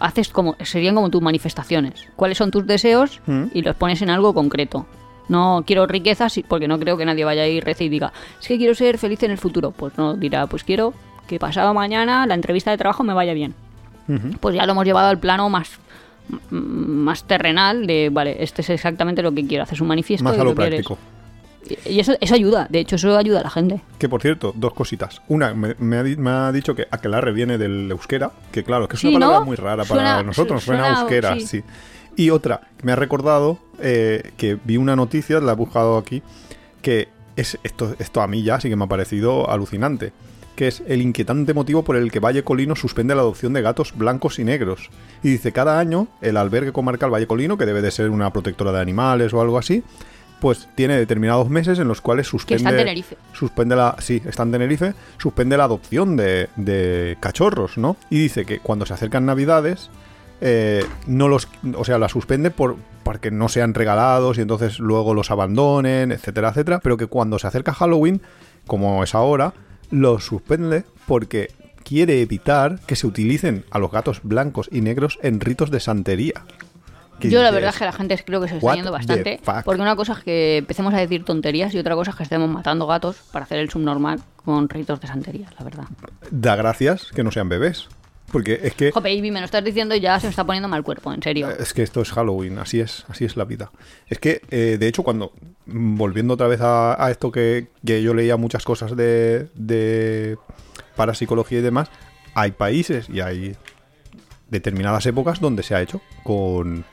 Haces como serían como tus manifestaciones. ¿Cuáles son tus deseos? Mm. Y los pones en algo concreto. No quiero riquezas porque no creo que nadie vaya a ir rece y diga, es que quiero ser feliz en el futuro. Pues no, dirá, pues quiero que pasado mañana la entrevista de trabajo me vaya bien. Pues ya lo hemos llevado al plano más más terrenal de, vale, este es exactamente lo que quiero, haces un manifiesto Más y a lo lo quieres. práctico. Y y eso, eso ayuda, de hecho eso ayuda a la gente. Que por cierto, dos cositas. Una, me, me ha, me ha dicho que aquelarre viene del euskera, que claro, que es Sí, una palabra ¿no? muy rara Suena- para nosotros, su- suena, suena- euskera, sí. sí. Y otra, que me ha recordado eh, que vi una noticia, la he buscado aquí, que es esto, esto a mí ya sí que me ha parecido alucinante, que es el inquietante motivo por el que Valle Colino suspende la adopción de gatos blancos y negros. Y dice, cada año el albergue comarcal Valle Colino, que debe de ser una protectora de animales o algo así, pues tiene determinados meses en los cuales Que suspende está en Tenerife. suspende la sí está en Tenerife suspende la adopción de, de cachorros no y dice que cuando se acercan navidades eh, no los o sea la suspende por porque no sean regalados y entonces luego los abandonen etcétera etcétera pero que cuando se acerca Halloween como es ahora los suspende porque quiere evitar que se utilicen a los gatos blancos y negros en ritos de santería Yo la verdad es que la gente creo que se está "What yendo bastante. fuck?". Porque una cosa es que empecemos a decir tonterías y otra cosa es que estemos matando gatos para hacer el subnormal con ritos de santería, la verdad. da gracias que no sean bebés porque es que Jo, baby, me lo estás diciendo y ya se me está poniendo mal cuerpo, en serio. Es que esto es Halloween, así es, así es la vida. Es que, eh, de hecho, cuando, volviendo otra vez a, a esto que, que yo leía muchas cosas de, de parapsicología y demás, hay países y hay determinadas épocas donde se ha hecho con,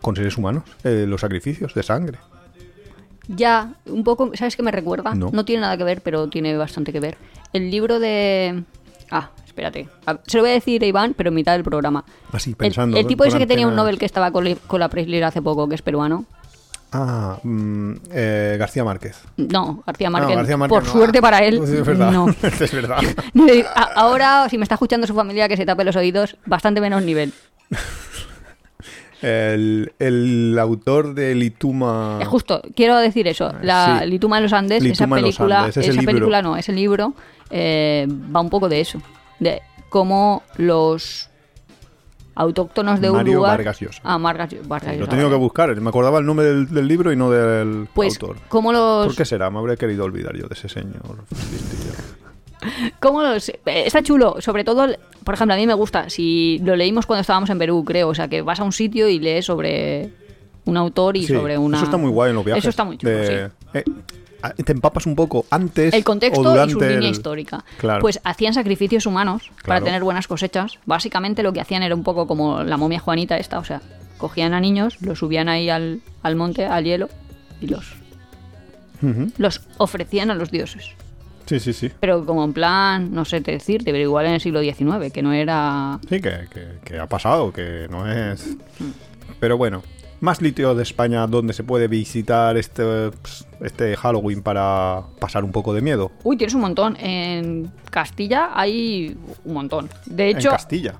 con seres humanos eh, los sacrificios de sangre. Ya, un poco, ¿sabes qué me recuerda? No. tiene nada que ver, pero tiene bastante que ver. El libro de... Ah, espérate. A- Se lo voy a decir a Iván, pero en mitad del programa. Así, El- pensando. el, ¿no? tipo ese que tenía un. Nobel que estaba con, la Presley hace poco, que es peruano. Ah, mm, eh, García Márquez. No, García Ah, Márquez. García Márquez por no. suerte Ah, para él, (laughs) es verdad. no. (laughs) es verdad. (laughs) Ahora, si me está escuchando su familia, que se tape los oídos, bastante menos nivel. El, el autor de Lituma. Es justo, quiero decir eso. La Ah. Sí. Lituma en los Andes, Lituma esa película, Andes, esa libro. película no, ese libro eh, va un poco de eso. De cómo los autóctonos de un Mario lugar. Vargas Llosa. Ah, Vargas, Vargas Lo he tenido que buscar, me acordaba el nombre del, del libro y no del Pues, autor. cómo los, ¿Por qué será? Me habría querido olvidar yo de ese señor. Cómo los. eh, Está chulo, sobre todo, por ejemplo, a mí me gusta. Si lo leímos cuando estábamos en Perú, creo. O sea, que vas a un sitio y lees sobre un autor y Sí, sobre una. Eso está muy guay en los viajes. Eso está muy chulo, de- sí. eh, te empapas un poco antes el o contexto y durante su línea el- histórica. Claro. Pues hacían sacrificios humanos para tener buenas cosechas. Básicamente lo que hacían era un poco como la momia Juanita esta, o sea, cogían a niños, los subían ahí al, al monte, al hielo, y los, los ofrecían a los dioses. Sí, sí, sí. Pero como en plan, no sé te decirte, pero igual en el siglo XIX, que no era... Sí, que, que- que ha pasado, que no es... Pero bueno, más litio de España donde se puede visitar este, este Halloween para pasar un poco de miedo. Uy, tienes un montón. En Castilla hay un montón. De hecho, en Castilla.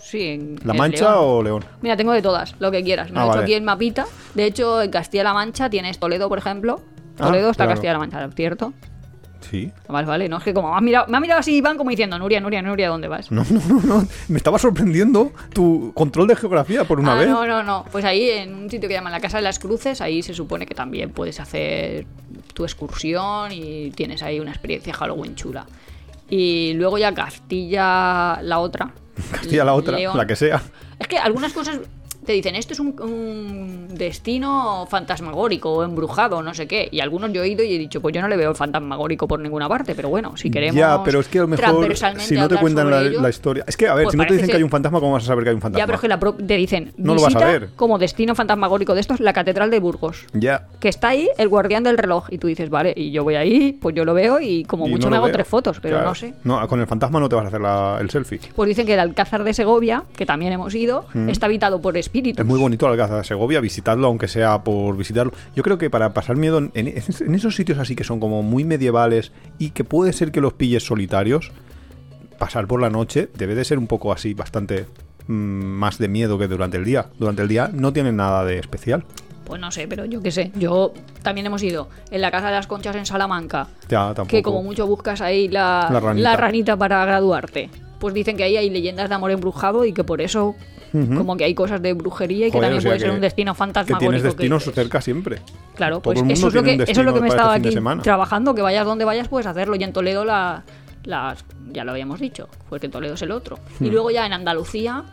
sí, en ¿La en Mancha León. o León? Mira, tengo de todas, lo que quieras. Me Ah, he hecho vale. aquí el mapita. De hecho, en Castilla-La Mancha tienes Toledo, por ejemplo. Ah, Toledo está claro. Castilla-La Mancha, ¿cierto? Sí. Vale, vale. No, es que como me ha mirado, me ha mirado así Iván como diciendo, Nuria, Nuria, Nuria, ¿dónde vas? No, no, no, no. Me estaba sorprendiendo tu control de geografía por una ah, vez. no, no, no. Pues ahí en un sitio que llaman la Casa de las Cruces, ahí se supone que también puedes hacer tu excursión y tienes ahí una experiencia Halloween chula. Y luego ya Castilla, la otra. (laughs) Castilla la otra, León. la que sea. Es que algunas cosas te dicen, esto es un, un destino fantasmagórico o embrujado, no sé qué. Y algunos yo he ido y he dicho, pues yo no le veo el fantasmagórico por ninguna parte, pero bueno, si queremos. Ya, pero es que a lo mejor si no te cuentan la, sobre ello, la historia. Es que, a ver, pues si no te dicen que hay un fantasma, ¿cómo vas a saber que hay un fantasma? Ya, pero es que la pro- te dicen, No lo vas a ver. como destino fantasmagórico de estos la Catedral de Burgos. Ya. Que está ahí el guardián del reloj. Y tú dices, vale, y yo voy ahí, pues yo lo veo y como Y mucho no me hago veo. tres fotos, pero Claro. no sé. No, con el fantasma no te vas a hacer la- el selfie. Pues dicen que el Alcázar de Segovia, que también hemos ido, está habitado por espíritus. Es muy bonito Alcázar de Segovia, visitadlo, aunque sea por visitarlo. Yo creo que para pasar miedo en, esos sitios así que son como muy medievales y que puede ser que los pilles solitarios, pasar por la noche debe de ser un poco así, bastante mm, más de miedo que durante el día. Durante el día no tienen nada de especial. Pues no sé, pero yo qué sé. Yo también hemos ido en la Casa de las Conchas en Salamanca, Ya, tampoco. que como mucho buscas ahí la, La ranita. la ranita para graduarte. Pues dicen que ahí hay leyendas de amor embrujado y que por eso Como que hay cosas de brujería y que también o sea puede ser que- un destino Que fantasmagórico. tienes destinos dices. cerca siempre. Claro, Todo pues eso es, lo que, eso es lo que me estaba este aquí trabajando, que vayas donde vayas puedes hacerlo. Y en Toledo la, las, ya lo habíamos dicho, porque Toledo es el otro. Y Hmm. luego ya en Andalucía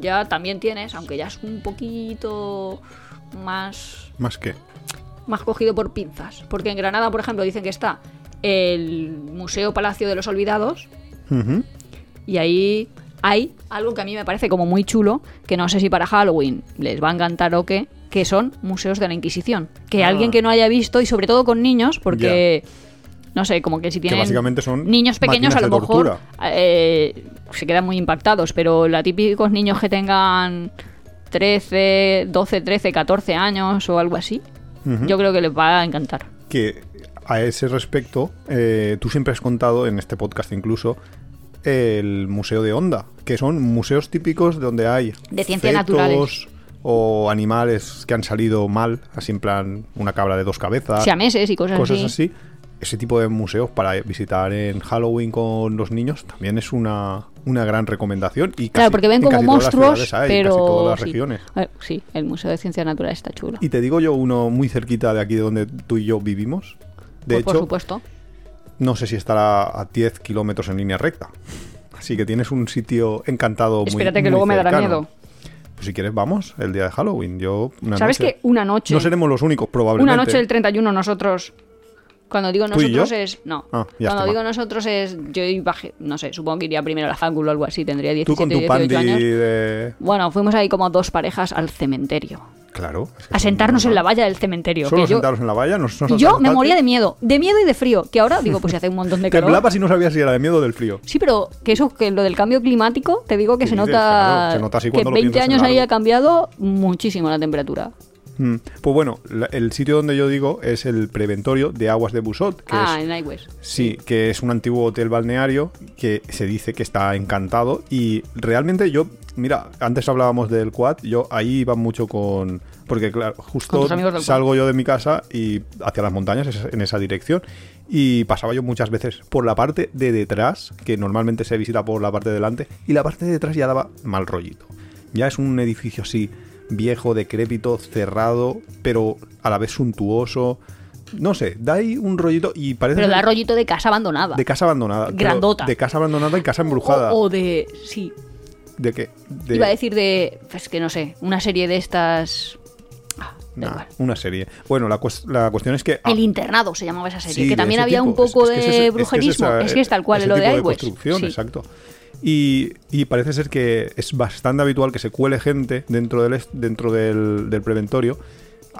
ya también tienes, aunque ya es un poquito más Más que. más cogido por pinzas. Porque en Granada, por ejemplo, dicen que está el Museo Palacio de los Olvidados y ahí hay algo que a mí me parece como muy chulo, que no sé si para Halloween les va a encantar o qué, que son museos de la Inquisición. Que Ah. alguien que no haya visto, y sobre todo con niños, porque... No sé, como que si tienen básicamente son niños pequeños a lo mejor eh, se quedan muy impactados, pero la típicos niños que tengan 13, 12, 13, 14 años o algo así, yo creo que les va a encantar. que a ese respecto, eh, tú siempre has contado, en este podcast incluso, el Museo de Onda, que son museos típicos donde hay De ciencias fetos naturales. o animales que han salido mal, así en plan una cabra de dos cabezas, Siameses y cosas, cosas así. así. Ese tipo de museos para visitar en Halloween con los niños también es una, una gran recomendación. Y Claro, casi- porque ven en como monstruos, hay, pero casi todas las sí. regiones. Ver, sí, el Museo de Ciencias Naturales está chulo. Y te digo yo uno muy cerquita de aquí de donde tú y yo vivimos. De Pues, por hecho, supuesto. No sé si estará a 10 kilómetros en línea recta. Así que tienes un sitio encantado muy Espérate que muy luego me dará miedo. Pues si quieres, vamos el día de Halloween. Yo, una ¿Sabes noche- que una noche, No seremos los únicos, probablemente. una noche del 31 nosotros, cuando digo ¿Tú y nosotros es, no, Ah, ya cuando digo nosotros es, yo iba, no sé, supongo que iría primero a la Fácula o algo así, tendría 17, Tú con tu 18 pandi años. de... Bueno, fuimos ahí como dos parejas al cementerio, Claro. es que a sentarnos en la valla del cementerio. Solo sentaros en la valla. Nos, nos yo me moría de miedo, de miedo y de frío, que ahora digo, pues si hace un montón de calor. Temblabas y no sabías si era de miedo o del frío. Sí, pero que eso, que lo del cambio climático, te digo que ¿Qué se nota, Claro, se nota así que cuando lo 20 piensas en años ahí ha cambiado muchísimo la temperatura. Mm. Pues bueno, la- el sitio donde yo digo es el preventorio de aguas de Busot. Que ah, es, en iWest. Sí, que es un antiguo hotel balneario que se dice que está encantado y realmente yo, mira, antes hablábamos del quad, yo ahí iba mucho con... Porque claro, Con justo tus amigos del quad. salgo yo de mi casa y hacia las montañas es- en esa dirección y pasaba yo muchas veces por la parte de detrás, que normalmente se visita por la parte de delante, y la parte de detrás ya daba mal rollito. Ya es un edificio así viejo, decrépito, cerrado, pero a la vez suntuoso. No sé, da ahí un rollito y parece Pero da rollito de casa abandonada. de casa abandonada. Grandota. De casa abandonada y casa embrujada. O, o de. Sí. ¿De qué? De, Iba a decir de. Pues que no sé. Una serie de estas. Ah, Nah, una serie. Bueno, la, cues- la cuestión es que... ah, El internado se llamaba esa serie. sí, que de también había un tipo. Poco es que es de ese- es que es brujerismo. esa- Es que es tal cual lo de iWest. construcción, Sí. exacto. Y, parece ser que es bastante habitual que se cuele gente dentro del, dentro del preventorio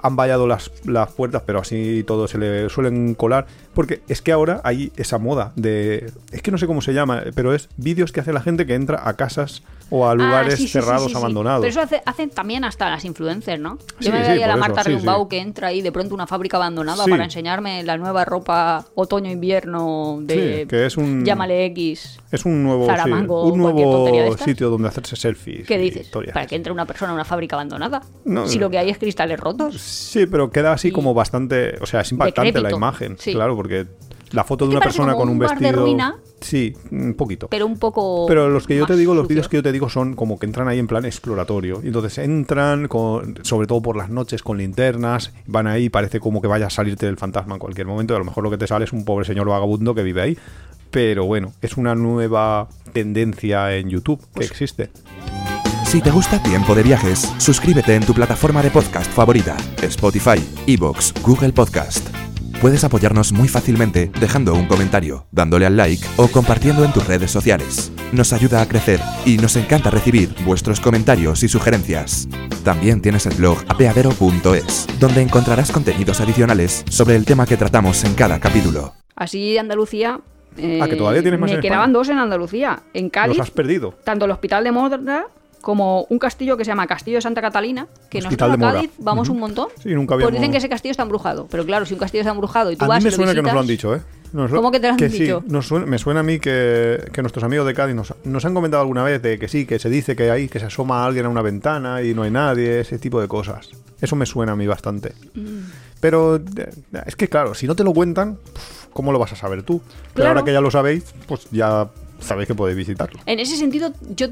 han vallado las, las puertas, pero así todo se le suelen colar. Porque es que ahora hay esa moda de. Es que no sé cómo se llama, pero es vídeos que hace la gente que entra a casas o a Ah, lugares sí, sí, sí, cerrados, sí, abandonados. Pero eso hace- hacen también hasta las influencers, ¿no? Yo me veía a la Marta sí. que entra ahí de pronto a una fábrica abandonada para enseñarme la nueva ropa otoño-invierno de. Sí, que es un- Llámale X. Es un nuevo, Zaramango un nuevo sitio donde hacerse selfies. ¿Qué dices? historias. ¿Para que entre una persona a una fábrica abandonada? No, si no. lo que hay es cristales rotos. Sí, pero queda así como bastante. O sea, es impactante la imagen. sí. Claro, porque la foto de una persona con un un bar de vestido. ruina. Sí, un poquito. Pero un poco. Pero los que yo te digo, los vídeos que yo te digo son como que entran ahí en plan exploratorio. Y entonces entran, con, sobre todo por las noches, con linternas, van ahí, parece como que vaya a salirte del fantasma en cualquier momento. Y a lo mejor lo que te sale es un pobre señor vagabundo que vive ahí. Pero bueno, es una nueva tendencia en YouTube que Pues existe. Si te gusta Tiempo de Viajes, suscríbete en tu plataforma de podcast favorita, Spotify, Evox, Google Podcast. Puedes apoyarnos muy fácilmente dejando un comentario, dándole al like o compartiendo en tus redes sociales. Nos ayuda a crecer y nos encanta recibir vuestros comentarios y sugerencias. También tienes el blog apeadero.es, donde encontrarás contenidos adicionales sobre el tema que tratamos en cada capítulo. Así Andalucía. eh, Ah, que todavía tienes más Me en quedaban España. dos en Andalucía. En Cádiz. Los has perdido. tanto el Hospital de Mora como un castillo que se llama Castillo de Santa Catalina, que Hospital nosotros a. Cádiz vamos Ujú. un montón. Sí, nunca Pues habíamos- dicen que ese castillo está embrujado. Pero claro, si un castillo está embrujado y tú A vas mí me y lo suena que nos lo han dicho, ¿eh? Nos lo- ¿Cómo que te lo han sí, dicho? nos suena- me suena a mí que, que nuestros amigos de Cádiz nos, nos han comentado alguna vez de que sí, que se dice que ahí que se asoma alguien a una ventana y no hay nadie, ese tipo de cosas. Eso me suena a mí bastante. Mm. Pero eh, es que claro, si no te lo cuentan, ¿cómo lo vas a saber tú? Pero Claro. ahora que ya lo sabéis, pues ya sabéis que podéis visitarlo. En ese sentido, yo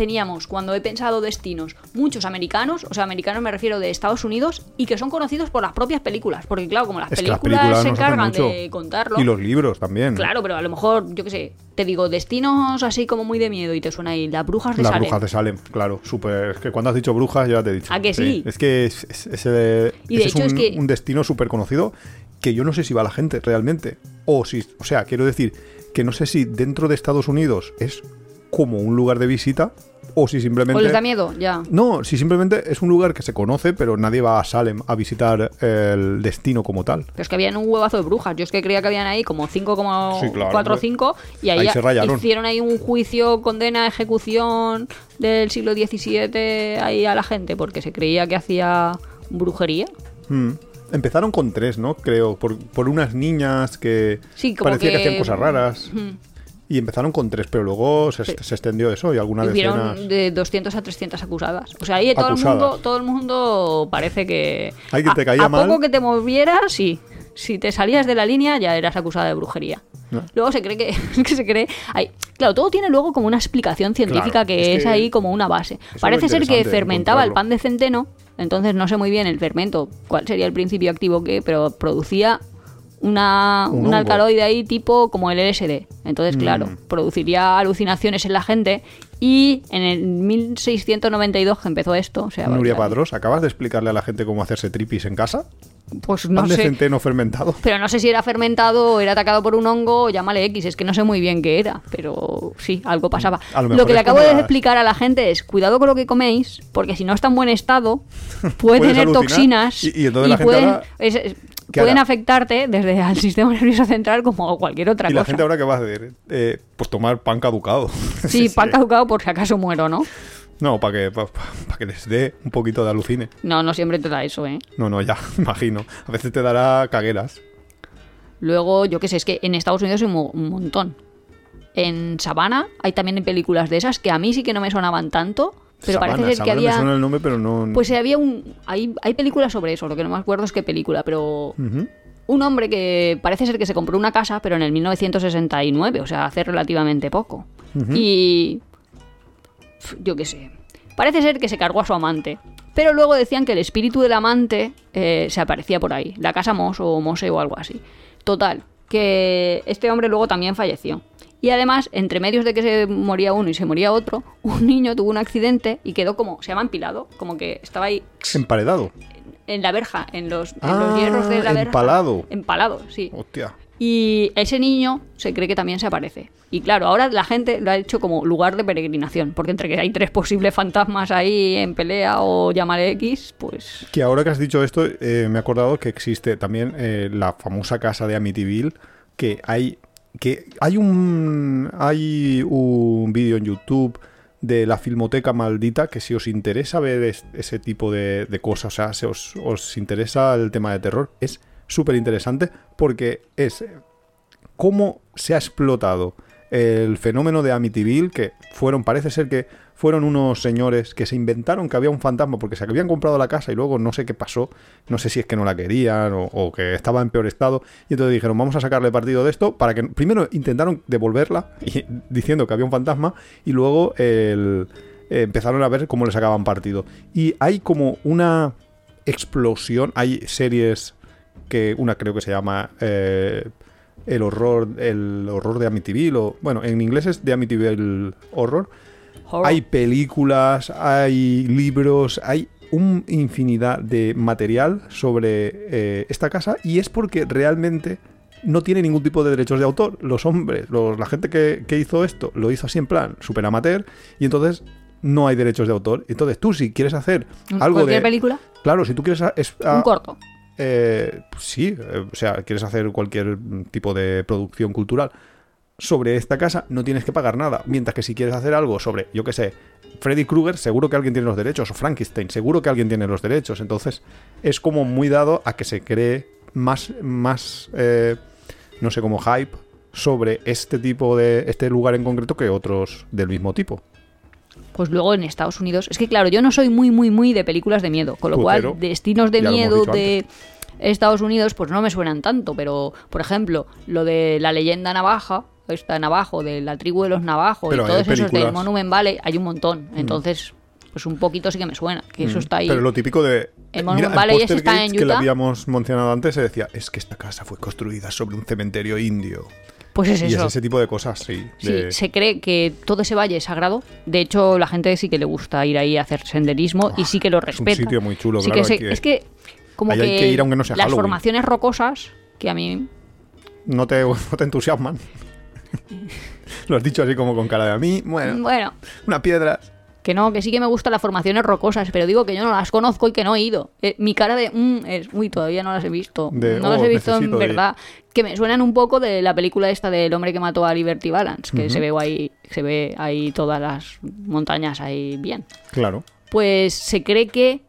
teníamos, cuando he pensado destinos, muchos americanos, o sea, americanos me refiero de Estados Unidos, y que son conocidos por las propias películas. Porque claro, como las Es las películas, se encargan de contarlo. Y los libros también. Claro, pero a lo mejor, yo qué sé, te digo, destinos así como muy de miedo y te suena ahí, las brujas de Las Salem. brujas de Salem, claro, súper. Es que cuando has dicho brujas ya te he dicho. ¿A que sí? Es que es, es- ese, Y de ese hecho es, es un, que- un destino súper conocido que yo no sé si va la gente realmente. O si, o sea, quiero decir que no sé si dentro de Estados Unidos es como un lugar de visita o si simplemente. ¿O les da miedo? Ya. No, si simplemente es un lugar que se conoce, pero nadie va a Salem a visitar el destino como tal. Pero es que habían un huevazo de brujas. Yo es que creía que habían ahí como 5, como Sí, claro, 4 o hombre. 5. Y ahí, Ahí se rayaron. hicieron ahí un juicio, condena, ejecución del siglo XVII ahí a la gente porque se creía que hacía brujería. Mm. Empezaron con tres, ¿no? Creo, por, por unas niñas que Sí, como parecía que... que- hacían cosas raras. Ujú. Y empezaron con tres, pero luego se, se extendió eso y algunas decenas. de 200 a 300 acusadas. O sea, ahí todo el mundo, todo el mundo parece que Alguien te a- caía a, mal. poco que te movieras, sí. Si te salías de la línea ya eras acusada de brujería. No. Luego se cree que, (laughs) que se cree, ay, claro, todo tiene luego como una explicación científica Claro, que es que ahí como una base. Parece ser que fermentaba el pan de centeno, entonces no sé muy bien el fermento, cuál sería el principio activo que, pero producía una, Un alcaloide ahí tipo como el LSD. Entonces, claro, Mm. produciría alucinaciones en la gente y en el 1692 que empezó esto, o sea, Nuria claro, Padros, ¿acabas de explicarle a la gente cómo hacerse tripis en casa? pues no de sé. centeno fermentado. Pero no sé si era fermentado o era atacado por un hongo, o llámale X, es que no sé muy bien qué era, pero sí, algo pasaba. A lo que le acabo de explicar a la gente es, cuidado con lo que coméis, porque si no está en buen estado, (laughs) puede tener toxinas y- y entonces la gente pueden, ahora- es- es- ¿Qué pueden afectarte desde al (laughs) sistema nervioso central como cualquier otra Y la cosa. gente ahora que va a hacer, eh, pues tomar pan caducado. Sí, (laughs) pan caducado por si acaso muero, ¿no? No, para que, pa- que les dé un poquito de alucine. No, no siempre te da eso, ¿eh? No, no, ya, (laughs) imagino. A veces te dará cagueras. Luego, yo qué sé, es que en Estados Unidos hay un, un montón. En Savannah hay también películas de esas que a mí sí que no me sonaban tanto, pero Sabana, parece ser Sabana que había... me suena el nombre, pero no... Pues había un... Hay, hay películas sobre eso, lo que no me acuerdo es qué película, pero... Un hombre que parece ser que se compró una casa, pero en el 1969, o sea, hace relativamente poco. Y... Yo qué sé. Parece ser que se cargó a su amante. Pero luego decían que el espíritu del amante eh, se aparecía por ahí. La casa Mos o Mose o algo así. Total, que este hombre luego también falleció. Y además, entre medios de que se moría uno y se moría otro, un niño tuvo un accidente y quedó como, se llama empilado, como que estaba ahí Emparedado. en la verja, en los, en Ah, los hierros de la verja. empalado. Empalado, sí. Hostia. Y ese niño se cree que también se aparece. Y claro, ahora la gente lo ha hecho como lugar de peregrinación, porque entre que hay tres posibles fantasmas ahí en pelea o llamar X, pues... Que ahora que has dicho esto, eh, me he acordado que existe también eh, la famosa casa de Amityville, que hay que hay un hay un vídeo en YouTube de la Filmoteca Maldita que si os interesa ver es- ese tipo de, de cosas, o sea, si os, os interesa el tema de terror, es súper interesante porque es cómo se ha explotado el fenómeno de Amityville, que fueron, parece ser que fueron unos señores que se inventaron que había un fantasma porque se habían comprado la casa y luego no sé qué pasó, no sé si es que no la querían o, que estaba en peor estado, y entonces dijeron, vamos a sacarle partido de esto para que primero intentaron devolverla (laughs) y- diciendo que había un fantasma y luego eh, empezaron a ver cómo le sacaban partido. Y hay como una explosión, hay series que una creo que se llama eh, el horror el horror de Amityville o bueno en inglés es de Amityville horror horror. hay películas hay libros hay una infinidad de material sobre eh, esta casa y es porque realmente no tiene ningún tipo de derechos de autor. Los hombres, los- la gente que, que hizo esto, lo hizo así en plan super amateur y entonces no hay derechos de autor. Entonces tú si quieres hacer algo ¿Cualquier de... película? Claro, si tú quieres... a- es- a- Un corto. eh, sí, eh, o sea, quieres hacer cualquier tipo de producción cultural sobre esta casa, no tienes que pagar nada. Mientras que si quieres hacer algo sobre, yo qué sé, Freddy Krueger, seguro que alguien tiene los derechos, o Frankenstein, seguro que alguien tiene los derechos. Entonces, es como muy dado a que se cree más, más eh, no sé, como hype sobre este tipo de, este lugar en concreto que otros del mismo tipo. Pues luego en Estados Unidos. Es que claro, yo no soy muy, muy, muy de películas de miedo. Con lo Putero. cual, destinos de miedo de Estados Unidos, pues no me suenan tanto. Pero, por ejemplo, lo de la leyenda navaja, esta navajo, de la tribu de los navajos Pero y todos esos del. Monument Valley, hay un montón. Entonces, pues un poquito sí que me suena. Que eso está ahí. Mm. Pero lo típico de. El Monument mira, Valley Póster está Gates en que le Utah. habíamos mencionado antes se decía, es que esta casa fue construida sobre un cementerio indio. Pues es y eso. es ese tipo de cosas, sí. Sí, de- se cree que todo ese valle es sagrado. De hecho, la gente sí que le gusta ir ahí a hacer senderismo y sí que lo es un respeta. sitio muy chulo, Sí claro, que se- hay que- es que como que, hay que ir aunque no sea las Halloween. formaciones rocosas que a mí no, te, (laughs) no te entusiasman. Lo has dicho así como con cara de a mí. Bueno, bueno, una piedra. que no, que sí que me gustan las formaciones rocosas, pero digo que yo no las conozco y que no he ido. Eh, mi cara de mm, es, uy, todavía no las he visto. De, no las "Oh, he visto en necesito ir". verdad. Que me suenan un poco de la película esta del hombre que mató a Liberty Balance, que se ve ahí, se ve ahí todas las montañas ahí bien. Claro. pues se cree que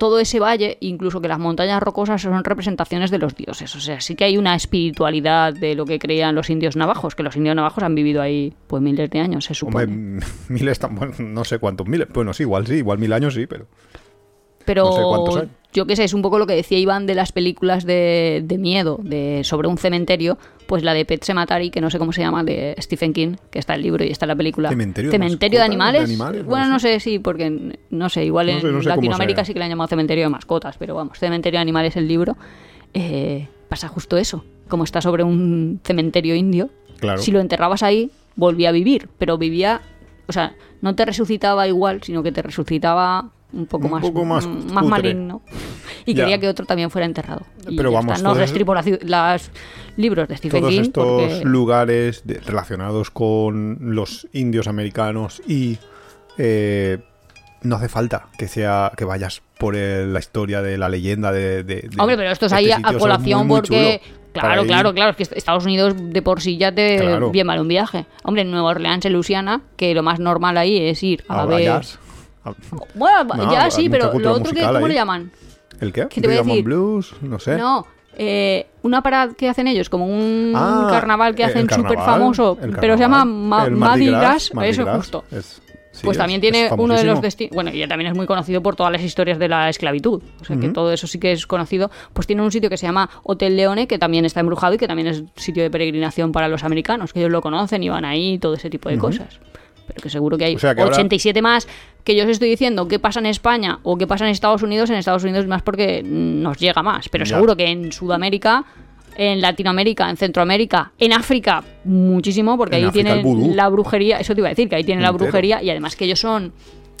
todo ese valle, incluso que las montañas rocosas, son representaciones de los dioses. O sea, sí que hay una espiritualidad de lo que creían los indios navajos, que los indios navajos han vivido ahí pues miles de años, se supone. Hombre, (laughs) miles, tan- bueno, no sé cuántos miles. Bueno, sí, igual sí, igual mil años sí, pero. Pero no sé cuántos hay. Yo qué sé, es un poco lo que decía Iván de las películas de, de miedo, de sobre un cementerio, pues la de Pet Sematary, que no sé cómo se llama, de Stephen King, que está el libro y está la película. ¿Cementerio de de animales. Bueno, No sé. sí, porque no sé, igual No en sé, no sé cómo Latinoamérica sí que le han llamado cementerio de mascotas, pero vamos, cementerio de animales el libro. eh, pasa justo eso. Como está sobre un cementerio indio, Claro. si lo enterrabas ahí, volvía a vivir, pero vivía, o sea, no te resucitaba igual, sino que te resucitaba un poco Un más, poco más mm, más maligno. Y Ya. quería que otro también fuera enterrado. Y Pero vamos, está. no restripo las libros de Stephen Todos King estos porque lugares de- relacionados con los indios americanos y eh, no hace falta que sea que vayas por el- la historia de la leyenda de, de- de Hombre, pero esto es este ahí a- sitio, a colación muy, muy porque... Claro, claro, claro. Es que Estados Unidos de por sí ya te Claro. bien vale un viaje. Hombre, en Nueva Orleans, en Luisiana, que lo más normal ahí es ir a, A ver... jazz. (laughs) Bueno, No, ya sí, pero lo otro que, ¿cómo ahí. le llaman? ¿El qué? ¿Qué te voy a decir? Blues, no sé. No, eh, una parada que hacen ellos, como un Ah, carnaval que hacen súper famoso, pero se llama Ma- Mardi Gras, eso justo. es- sí, pues es- también tiene uno de los destinos, bueno, y también es muy conocido por todas las historias de la esclavitud, o sea que todo eso sí que es conocido, pues tiene un sitio que se llama Hotel Leone, que también está embrujado y que también es sitio de peregrinación para los americanos, que ellos lo conocen y van ahí, todo ese tipo de cosas. Pero que seguro que hay O sea que ahora- 87 más que yo os estoy diciendo qué pasa en España o qué pasa en Estados Unidos, en Estados Unidos más porque nos llega más, pero Ya. seguro que en Sudamérica, en Latinoamérica, en Centroamérica, en África, muchísimo, porque En ahí África tienen la brujería, eso te iba a decir, que ahí tienen la brujería y además que ellos son,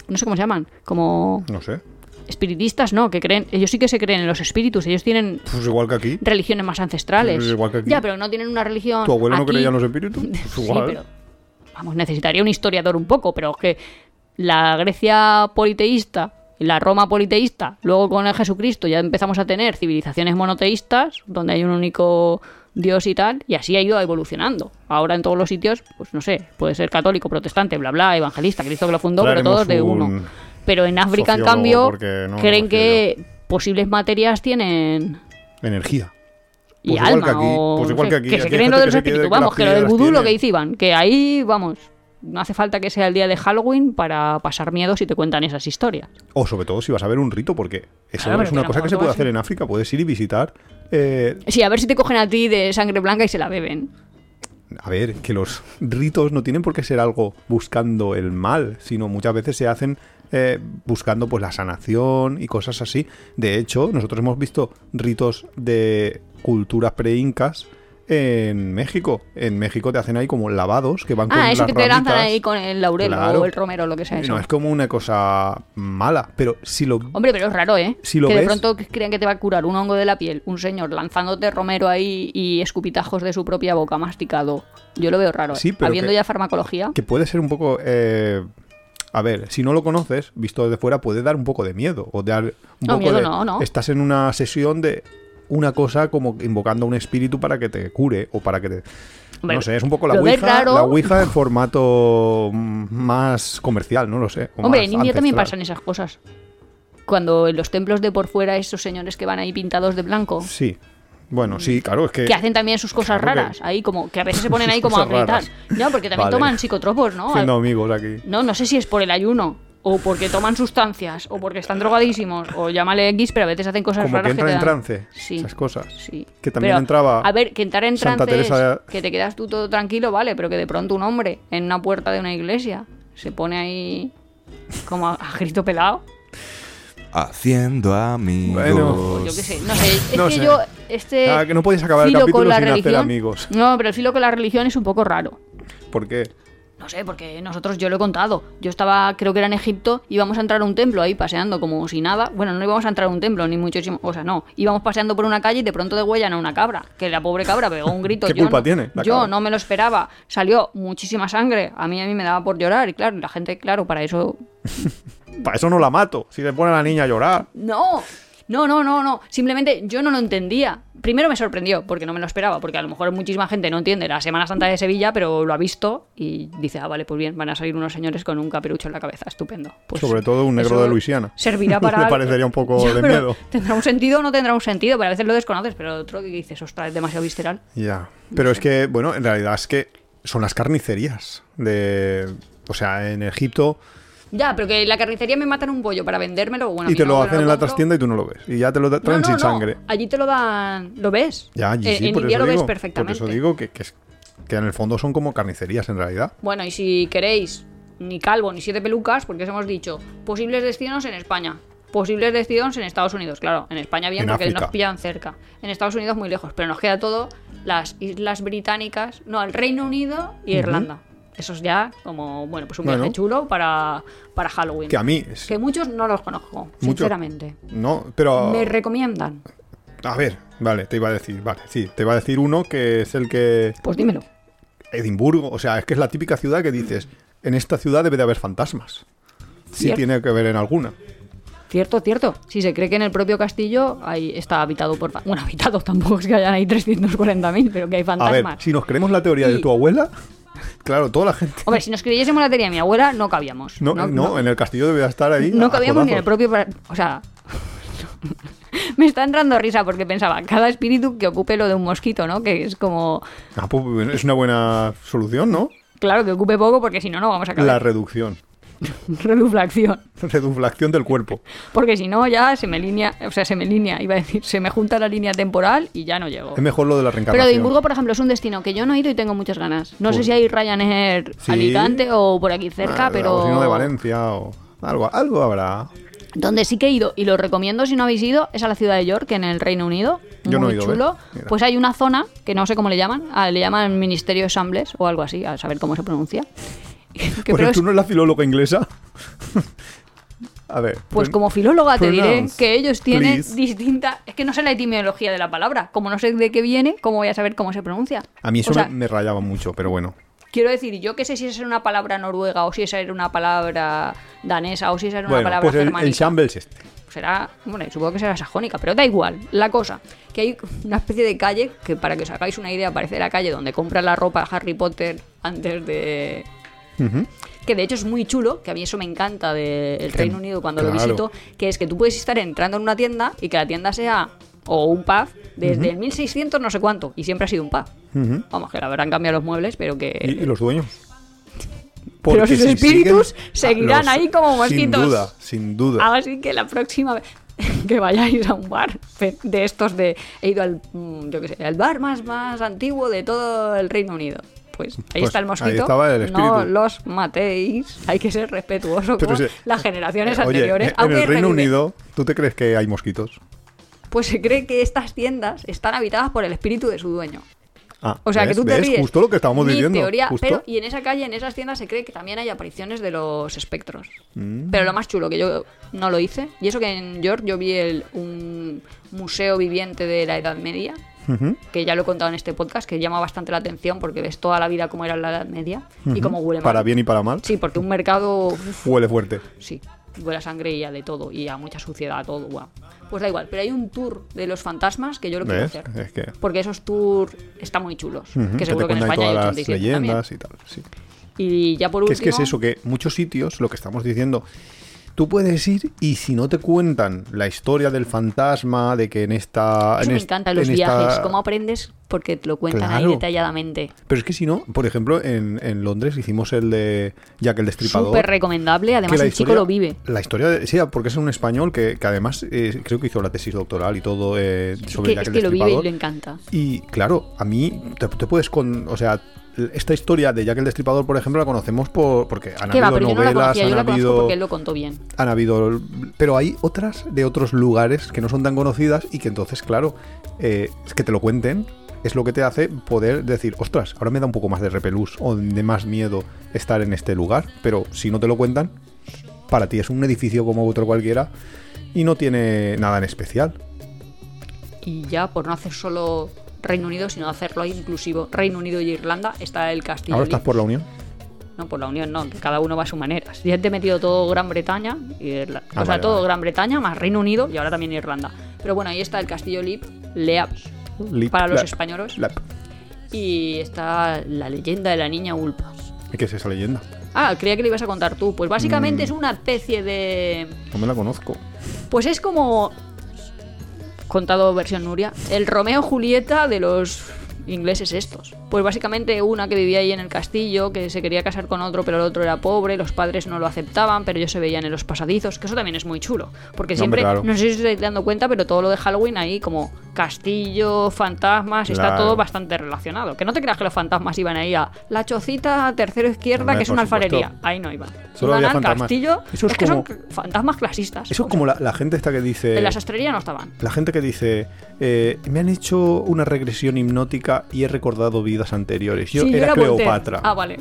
no sé cómo se llaman, como No sé. espiritistas no, que creen, ellos sí que se creen en los espíritus, ellos tienen Pues igual que aquí. religiones más ancestrales. Pues igual que aquí. Ya, pero no tienen una religión. ¿Tu abuelo no creía en los espíritus? Pues (laughs) Sí, pero vamos, necesitaría un historiador un poco, pero que la Grecia politeísta, la Roma politeísta, luego con el Jesucristo ya empezamos a tener civilizaciones monoteístas, donde hay un único Dios y tal, y así ha ido evolucionando. Ahora en todos los sitios, pues no sé, puede ser católico, protestante, bla, bla, evangelista, Cristo que lo fundó, pero todos de un uno. Pero en África, en cambio, no creen que posibles materias tienen Energía. y Pues alma que aquí, o pues no igual sé, que aquí. que se creen lo de que los se cree espíritus que las vamos que lo del vudú lo que dice Iván que ahí vamos no hace falta que sea el día de Halloween para pasar miedo si te cuentan esas historias O sobre todo si vas a ver un rito, porque eso Claro, es una cosa que se puede hacer en África. Puedes ir y visitar. eh, sí a ver si te cogen a ti de sangre blanca y se la beben a ver, que los ritos no tienen por qué ser algo buscando el mal, sino muchas veces se hacen eh, buscando pues la sanación y cosas así. De hecho, nosotros hemos visto ritos de culturas pre-incas en México. En México te hacen ahí como lavados que van con ah eso las que te lanzan ahí con el laurel Claro. o el romero lo que sea eso No es como una cosa mala, pero si lo Hombre, pero es raro, ¿eh? Si lo que de ves- pronto crean que te va a curar un hongo de la piel, un señor lanzándote romero ahí y escupitajos de su propia boca masticado. Yo lo veo raro, ¿eh? Sí, pero Habiendo que- ya farmacología. que puede ser un poco eh, a ver, si no lo conoces, visto desde fuera, puede dar un poco de miedo. O dar un No, poco miedo de. no, no. Estás en una sesión de una cosa como invocando a un espíritu para que te cure o para que te. No sé, es un poco la Ouija, raro. la Ouija en formato mm, más comercial, no lo sé. Hombre, en India también pasan esas cosas. Cuando en los templos de por fuera esos señores que van ahí pintados de blanco, Sí. Bueno, sí, claro, es que. que hacen también sus cosas claro que- raras, ahí como que a veces se ponen ahí (laughs) como a gritar. raras. No, porque también Vale. toman psicotropos, ¿no? Haciendo amigos aquí. No, no sé si es por el ayuno, o porque toman sustancias, o porque están drogadísimos, o llámale X, pero a veces hacen cosas Como que raras entra te en trance. Sí. Esas cosas. Sí. Que también Pero, entraba A ver, que entrar en Santa trance Teresa- es que te quedas tú todo tranquilo, vale, pero que de pronto un hombre en una puerta de una iglesia se pone ahí como a, a grito pelado. Haciendo amigos. Bueno. Pues yo qué sé, no sé. Es No que sé. yo, este. Ah, que no podéis acabar el capítulo con la sin hacer religión- amigos. No, pero el filo con la religión es un poco raro. ¿Por qué? No sé, porque nosotros, yo lo he contado. Yo estaba, creo que era en Egipto, íbamos a entrar a un templo ahí paseando como si nada. Bueno, no íbamos a entrar a un templo, ni muchísimo. O sea, no. Íbamos paseando por una calle y de pronto degüellan a una cabra. Que la pobre cabra pegó un grito. (laughs) ¿Qué yo culpa no- tiene Yo cabra? no me lo esperaba. Salió muchísima sangre. A mí, a mí me daba por llorar. Y claro, la gente, claro, para eso. (laughs) Para eso no la mato. Si le pone a la niña a llorar. ¡No! No, no, no, no. Simplemente yo no lo entendía. Primero me sorprendió, porque no me lo esperaba, porque a lo mejor muchísima gente no entiende la Semana Santa de Sevilla, pero lo ha visto y dice, ah, vale, pues bien, van a salir unos señores con un caperucho en la cabeza, estupendo. Pues Sobre todo un negro de Luisiana. Servirá (laughs) para... Me parecería un poco (laughs) Ya, de miedo. ¿Tendrá un sentido o no tendrá un sentido? Pero a veces lo desconoces, pero otro que dices, ostras, es demasiado visceral. Ya. Pero es que, bueno, en realidad es que son las carnicerías. De. O sea, en Egipto. Ya, pero que en la carnicería me matan un pollo para vendérmelo, bueno, y te no, lo hacen en la trastienda y tú no lo ves. Y ya te lo traen No, sin sangre. Allí te lo dan... ¿Lo ves? Ya, allí en, sí, en por India eso lo digo. ves perfectamente. Por eso digo que, que, es- que en el fondo son como carnicerías en realidad. Bueno, y si queréis, ni calvo ni siete pelucas, porque os hemos dicho, posibles destinos en España, posibles destinos en Estados Unidos. Claro, en España bien En porque África. nos pillan cerca. En Estados Unidos muy lejos, pero nos queda todo las Islas Británicas, no, el Reino Unido y Irlanda. Eso es ya como, bueno, pues un viaje Bueno. chulo para, para Halloween. Que a mí. es- Que muchos no los conozco, sinceramente. No, pero. Me recomiendan. A ver, vale, te iba a decir, vale, sí, te iba a decir uno que es el que. Pues dímelo. Edimburgo, o sea, es que es la típica ciudad que dices, en esta ciudad debe de haber fantasmas. Sí Cierto. tiene que haber en alguna. Cierto, cierto. Si se cree que en el propio castillo ahí está habitado por... Bueno, (laughs) habitado tampoco es que hayan ahí 340.000, pero que hay A fantasmas. ver, si nos creemos la teoría de tu abuela, claro, toda la gente... Hombre, si nos creyésemos la teoría de mi abuela, no cabíamos. No, no, en el castillo debe estar ahí. no cabíamos ni en el propio... O sea... (laughs) Me está entrando risa porque pensaba, cada espíritu que ocupe lo de un mosquito, ¿no? Que es como... Ah, pues, es una buena solución, ¿no? Claro, que ocupe poco porque si no, no vamos a La acabar. reducción. (laughs) Reduflación. Reduflación del cuerpo. Porque si no, ya se me línea... O sea, se me línea, iba a decir, se me junta la línea temporal y ya no llego. Es mejor lo de la Pero reencarnación. Edimburgo, por ejemplo, es un destino que yo no he ido y tengo muchas ganas. No sé Pues- si hay Ryanair Sí. Alicante o por aquí cerca, Ah, pero... O si no de Valencia o algo, algo habrá. Donde sí que he ido y lo recomiendo si no habéis ido es a la ciudad de York, en el Reino Unido. Yo no Muy he ido, chulo. ¿eh? Pues hay una zona que no sé cómo le llaman, ah, le llaman Ministerio de Sambles o algo así, a saber cómo se pronuncia. (laughs) Que Pues pero tú no es la filóloga inglesa. (laughs) A ver. Pues como filóloga te diré que ellos tienen please. distinta... Es que no sé la etimología de la palabra. Como no sé de qué viene, ¿cómo voy a saber cómo se pronuncia? A mí eso O sea, me, rayaba mucho, pero bueno. Quiero decir, yo qué sé si esa era una palabra noruega o si esa era una palabra danesa o si esa era una Bueno, palabra pues el, el germánica. Shambles este. será, bueno, supongo que será sajónica, pero da igual. La cosa, que hay una especie de calle que para que os hagáis una idea parece la calle donde compra la ropa Harry Potter antes de... Que de hecho es muy chulo, que a mí eso me encanta del Reino Unido cuando lo visito, que es que tú puedes estar entrando en una tienda y que la tienda sea o un pub desde el 1600 no sé cuánto y siempre ha sido un pub. Vamos, que la habrán cambiado los muebles, pero que... ¿Y, y los dueños? (laughs) Pero sus si espíritus seguirán ahí como mosquitos. Sin duda, sin duda. Así que la próxima vez (laughs) que vayáis a un bar de estos de... He ido al, mm, yo qué sé, al bar más, más antiguo de todo el Reino Unido. Pues ahí Pues está el ahí mosquito. estaba el espíritu. no los matéis. Hay que ser respetuoso Pero con si- las generaciones Eh, oye, anteriores. en el Reino revive. Unido, ¿tú te crees que hay mosquitos? Pues se cree que estas tiendas están habitadas por el espíritu de su dueño. Ah, O sea, que tú te ¿Ves? ríes. Justo lo que estábamos Mi diciendo. teoría, justo. pero y en esa calle, en esas tiendas se cree que también hay apariciones de los espectros. Mm. Pero lo más chulo que yo no lo hice, y eso que en York yo vi el, un museo viviente de la Edad Media, Que ya lo he contado en este podcast, que llama bastante la atención porque ves toda la vida como era en la Edad Media y cómo huele mal. Para bien y para mal. Sí, porque un mercado, uf, Huele fuerte. sí, huele a sangre y a de todo, y a mucha suciedad, a todo, guau. Pues da igual, pero hay un tour de los fantasmas que yo lo quiero ¿Ves? hacer. Es que. Porque esos tours están muy chulos. que seguro que te en España hay todas las 87 también. leyendas y tal. Sí. Y ya por Que último. es que es eso, que muchos sitios, lo que estamos diciendo, tú puedes ir y si no te cuentan la historia del fantasma, de que en esta... Eso en me est- encanta, los en esta- viajes. ¿Cómo aprendes? Porque te lo cuentan ahí detalladamente. Pero es que si no, por ejemplo, en, en Londres hicimos el de Jack el Destripador. Súper recomendable. Además, el chico lo vive. La historia, de, sí, porque es un español que, que además eh, creo que hizo la tesis doctoral y todo eh, sobre Que, Jack es el que lo vive y le encanta. Y claro, a mí te, te puedes con, o sea, esta historia de Jack el Destripador, por ejemplo, la conocemos por porque han va, habido no novelas, conocía. Han habido porque él lo contó bien. han habido pero hay otras de otros lugares que no son tan conocidas y que entonces, claro, eh, es que te lo cuenten es lo que te hace poder decir, ostras, ahora me da un poco más de repelús o de más miedo estar en este lugar, pero si no te lo cuentan, para ti es un edificio como otro cualquiera y no tiene nada en especial. Y ya, por no hacer solo Reino Unido, sino hacerlo inclusivo Reino Unido y Irlanda, está el castillo. Ahora estás por la Unión. No, por la Unión no, que cada uno va a su manera. Ya te he metido todo Gran Bretaña, y Irla- Ah, o sea, vale, todo vale. Gran Bretaña más Reino Unido y ahora también Irlanda. Pero bueno, ahí está el castillo Leap, Leap Lip- para los Lap- españoles. Lap. Y está la leyenda de la niña Ulpas. ¿Qué es esa leyenda? Ah, creía que le ibas a contar tú. Pues Mm. básicamente es una especie de. No me la conozco. Pues es como. Contado versión Nuria. El Romeo Julieta de los ingleses estos. Pues básicamente una que vivía ahí en el castillo, que se quería casar con otro, pero el otro era pobre, los padres no lo aceptaban, pero ellos se veían en los pasadizos, que eso también es muy chulo. Porque No, hombre, siempre, claro. no sé si os estáis dando cuenta, pero todo lo de Halloween ahí, como castillo, fantasmas, está todo bastante relacionado. Que no te creas que los fantasmas iban ahí a la chocita tercero izquierda, que es una supuesto. alfarería. Ahí no iban. Solo iban había al fantasmas. castillo. Eso es es que son fantasmas clasistas. Eso es como la, la gente esta que dice... En la sastrería no estaban. La gente que dice, eh, me han hecho una regresión hipnótica y he recordado vidas anteriores. Yo Sí, era. Cleopatra. Ah, vale.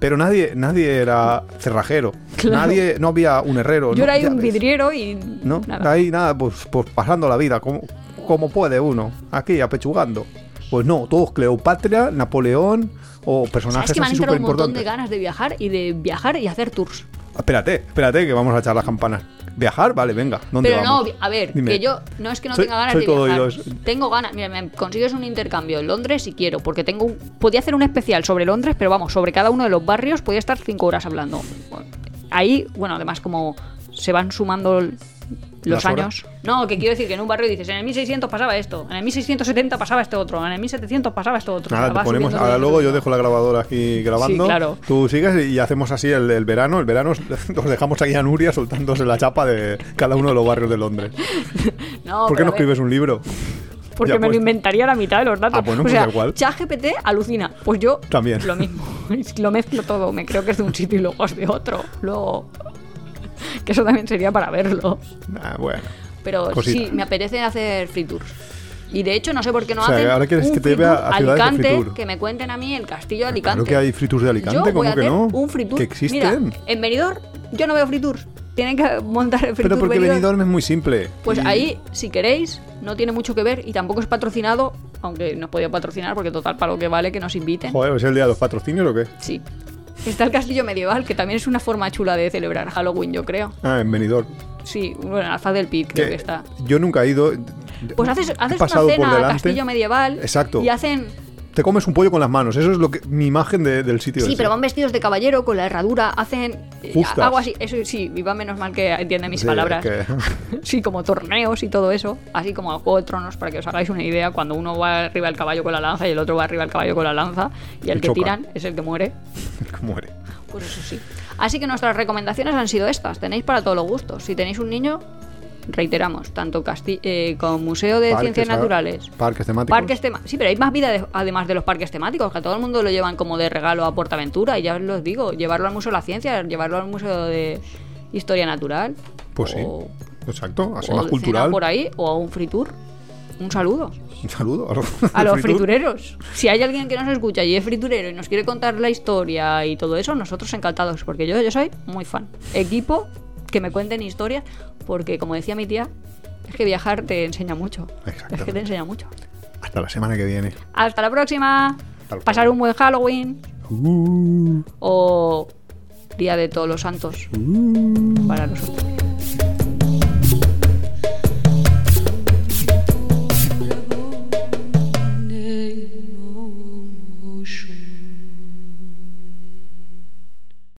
Pero nadie, nadie era cerrajero. Claro. Nadie, no había un herrero. Yo no, era ahí un ves. vidriero y. ¿No? Nada. Ahí nada, pues, pues pasando la vida, como, como puede uno. Aquí, apechugando. Pues no, todos Cleopatra, Napoleón o personajes ¿Sabes que me han súper un montón de importantes. ganas de viajar y de viajar y hacer tours? Espérate, espérate, que vamos a echar las campanas. ¿Viajar? Vale, venga. ¿Dónde Pero vamos? no, a ver, Dime. que yo no es que no Soy- tenga ganas soy de todo viajar. oídos. Tengo ganas. Mira, me consigues un intercambio en Londres si quiero, porque tengo un. Podía hacer un especial sobre Londres, pero vamos, sobre cada uno de los barrios podía estar cinco horas hablando. Ahí, bueno, además como se van sumando los horas. años. No, que quiero decir que en un barrio dices, en el 1600 pasaba esto, en el 1670 pasaba este otro, en el 1700 pasaba esto otro. Nada, te ponemos. Ahora luego yo dejo la grabadora aquí grabando. Sí, claro. Tú sigues y hacemos así el, el verano. El verano os- (laughs) nos dejamos aquí a Nuria soltándose la chapa de cada uno de los barrios de Londres. (laughs) No, ¿Por qué no escribes un libro? Porque Ya me lo inventaría la mitad de los datos. Ah, o pues sea, da igual. ChatGPT alucina. Pues yo También. lo mismo. (laughs) lo mezclo todo. Me creo que es de un sitio y luego es de otro. Luego. (laughs) Que eso también sería para verlo. Ah, bueno. Pero Cosita. sí, me apetece hacer free tours. Y de hecho, no sé por qué no O sea, hacen ahora quieres un que te lleve a- Alicante, que me cuenten a mí el castillo de Alicante. Claro que hay free tours de Alicante, Yo ¿cómo a que no? un free tour. Que existen. Mira, en Benidorm yo no veo free tours. tienen que montar el Free Pero Tour porque Benidorm. Benidorm es muy simple. Pues Y- ahí, si queréis, no tiene mucho que ver y tampoco es patrocinado, aunque nos podía patrocinar porque total para lo que vale que nos inviten. Joder, ¿es el día de los patrocinios o qué? Sí. Está el castillo medieval, que también es una forma chula de celebrar Halloween, yo creo. Ah, en Benidorm. Sí, bueno, en Alfaz del Pit creo Que que está. Yo nunca he ido. Pues haces, haces una cena al castillo medieval Exacto. y hacen... Te comes un pollo con las manos. Eso es lo que mi imagen de- del sitio. Sí, ese. pero van vestidos de caballero con la herradura, hacen eh, Justas. algo así. Eso sí, y va menos mal que entiende mis Sí, palabras. que- (laughs) Sí, como torneos y todo eso, así como el Juego de Tronos, para que os hagáis una idea, cuando uno va arriba del caballo con la lanza y el otro va arriba del caballo con la lanza, y el Y que choca. tiran es el que muere, (laughs) Muere. pues eso sí. Así que nuestras recomendaciones han sido estas, tenéis para todos los gustos. Si tenéis un niño, reiteramos, tanto casti eh, con Museo de Parques, Ciencias Naturales, Parques temáticos. Parques temáticos. Sí, pero hay más vida de- además de los parques temáticos, que a todo el mundo lo llevan como de regalo a Portaventura. Y ya os los digo, llevarlo al Museo de la Ciencia, llevarlo al Museo de Historia Natural. Pues sí. Exacto. Así o más cultural. por ahí, o a un free tour. Un saludo Un saludo a los, (laughs) a los fritureros. Si hay alguien que nos escucha y es friturero y nos quiere contar la historia y todo eso, nosotros encantados, porque yo, yo soy muy fan. Equipo que me cuenten historias, porque como decía mi tía, es que viajar te enseña mucho. Es que te enseña mucho. Hasta la semana que viene. Hasta la próxima. Hasta la Pasar un buen Halloween Uh, o Día de Todos los Santos uh. para nosotros.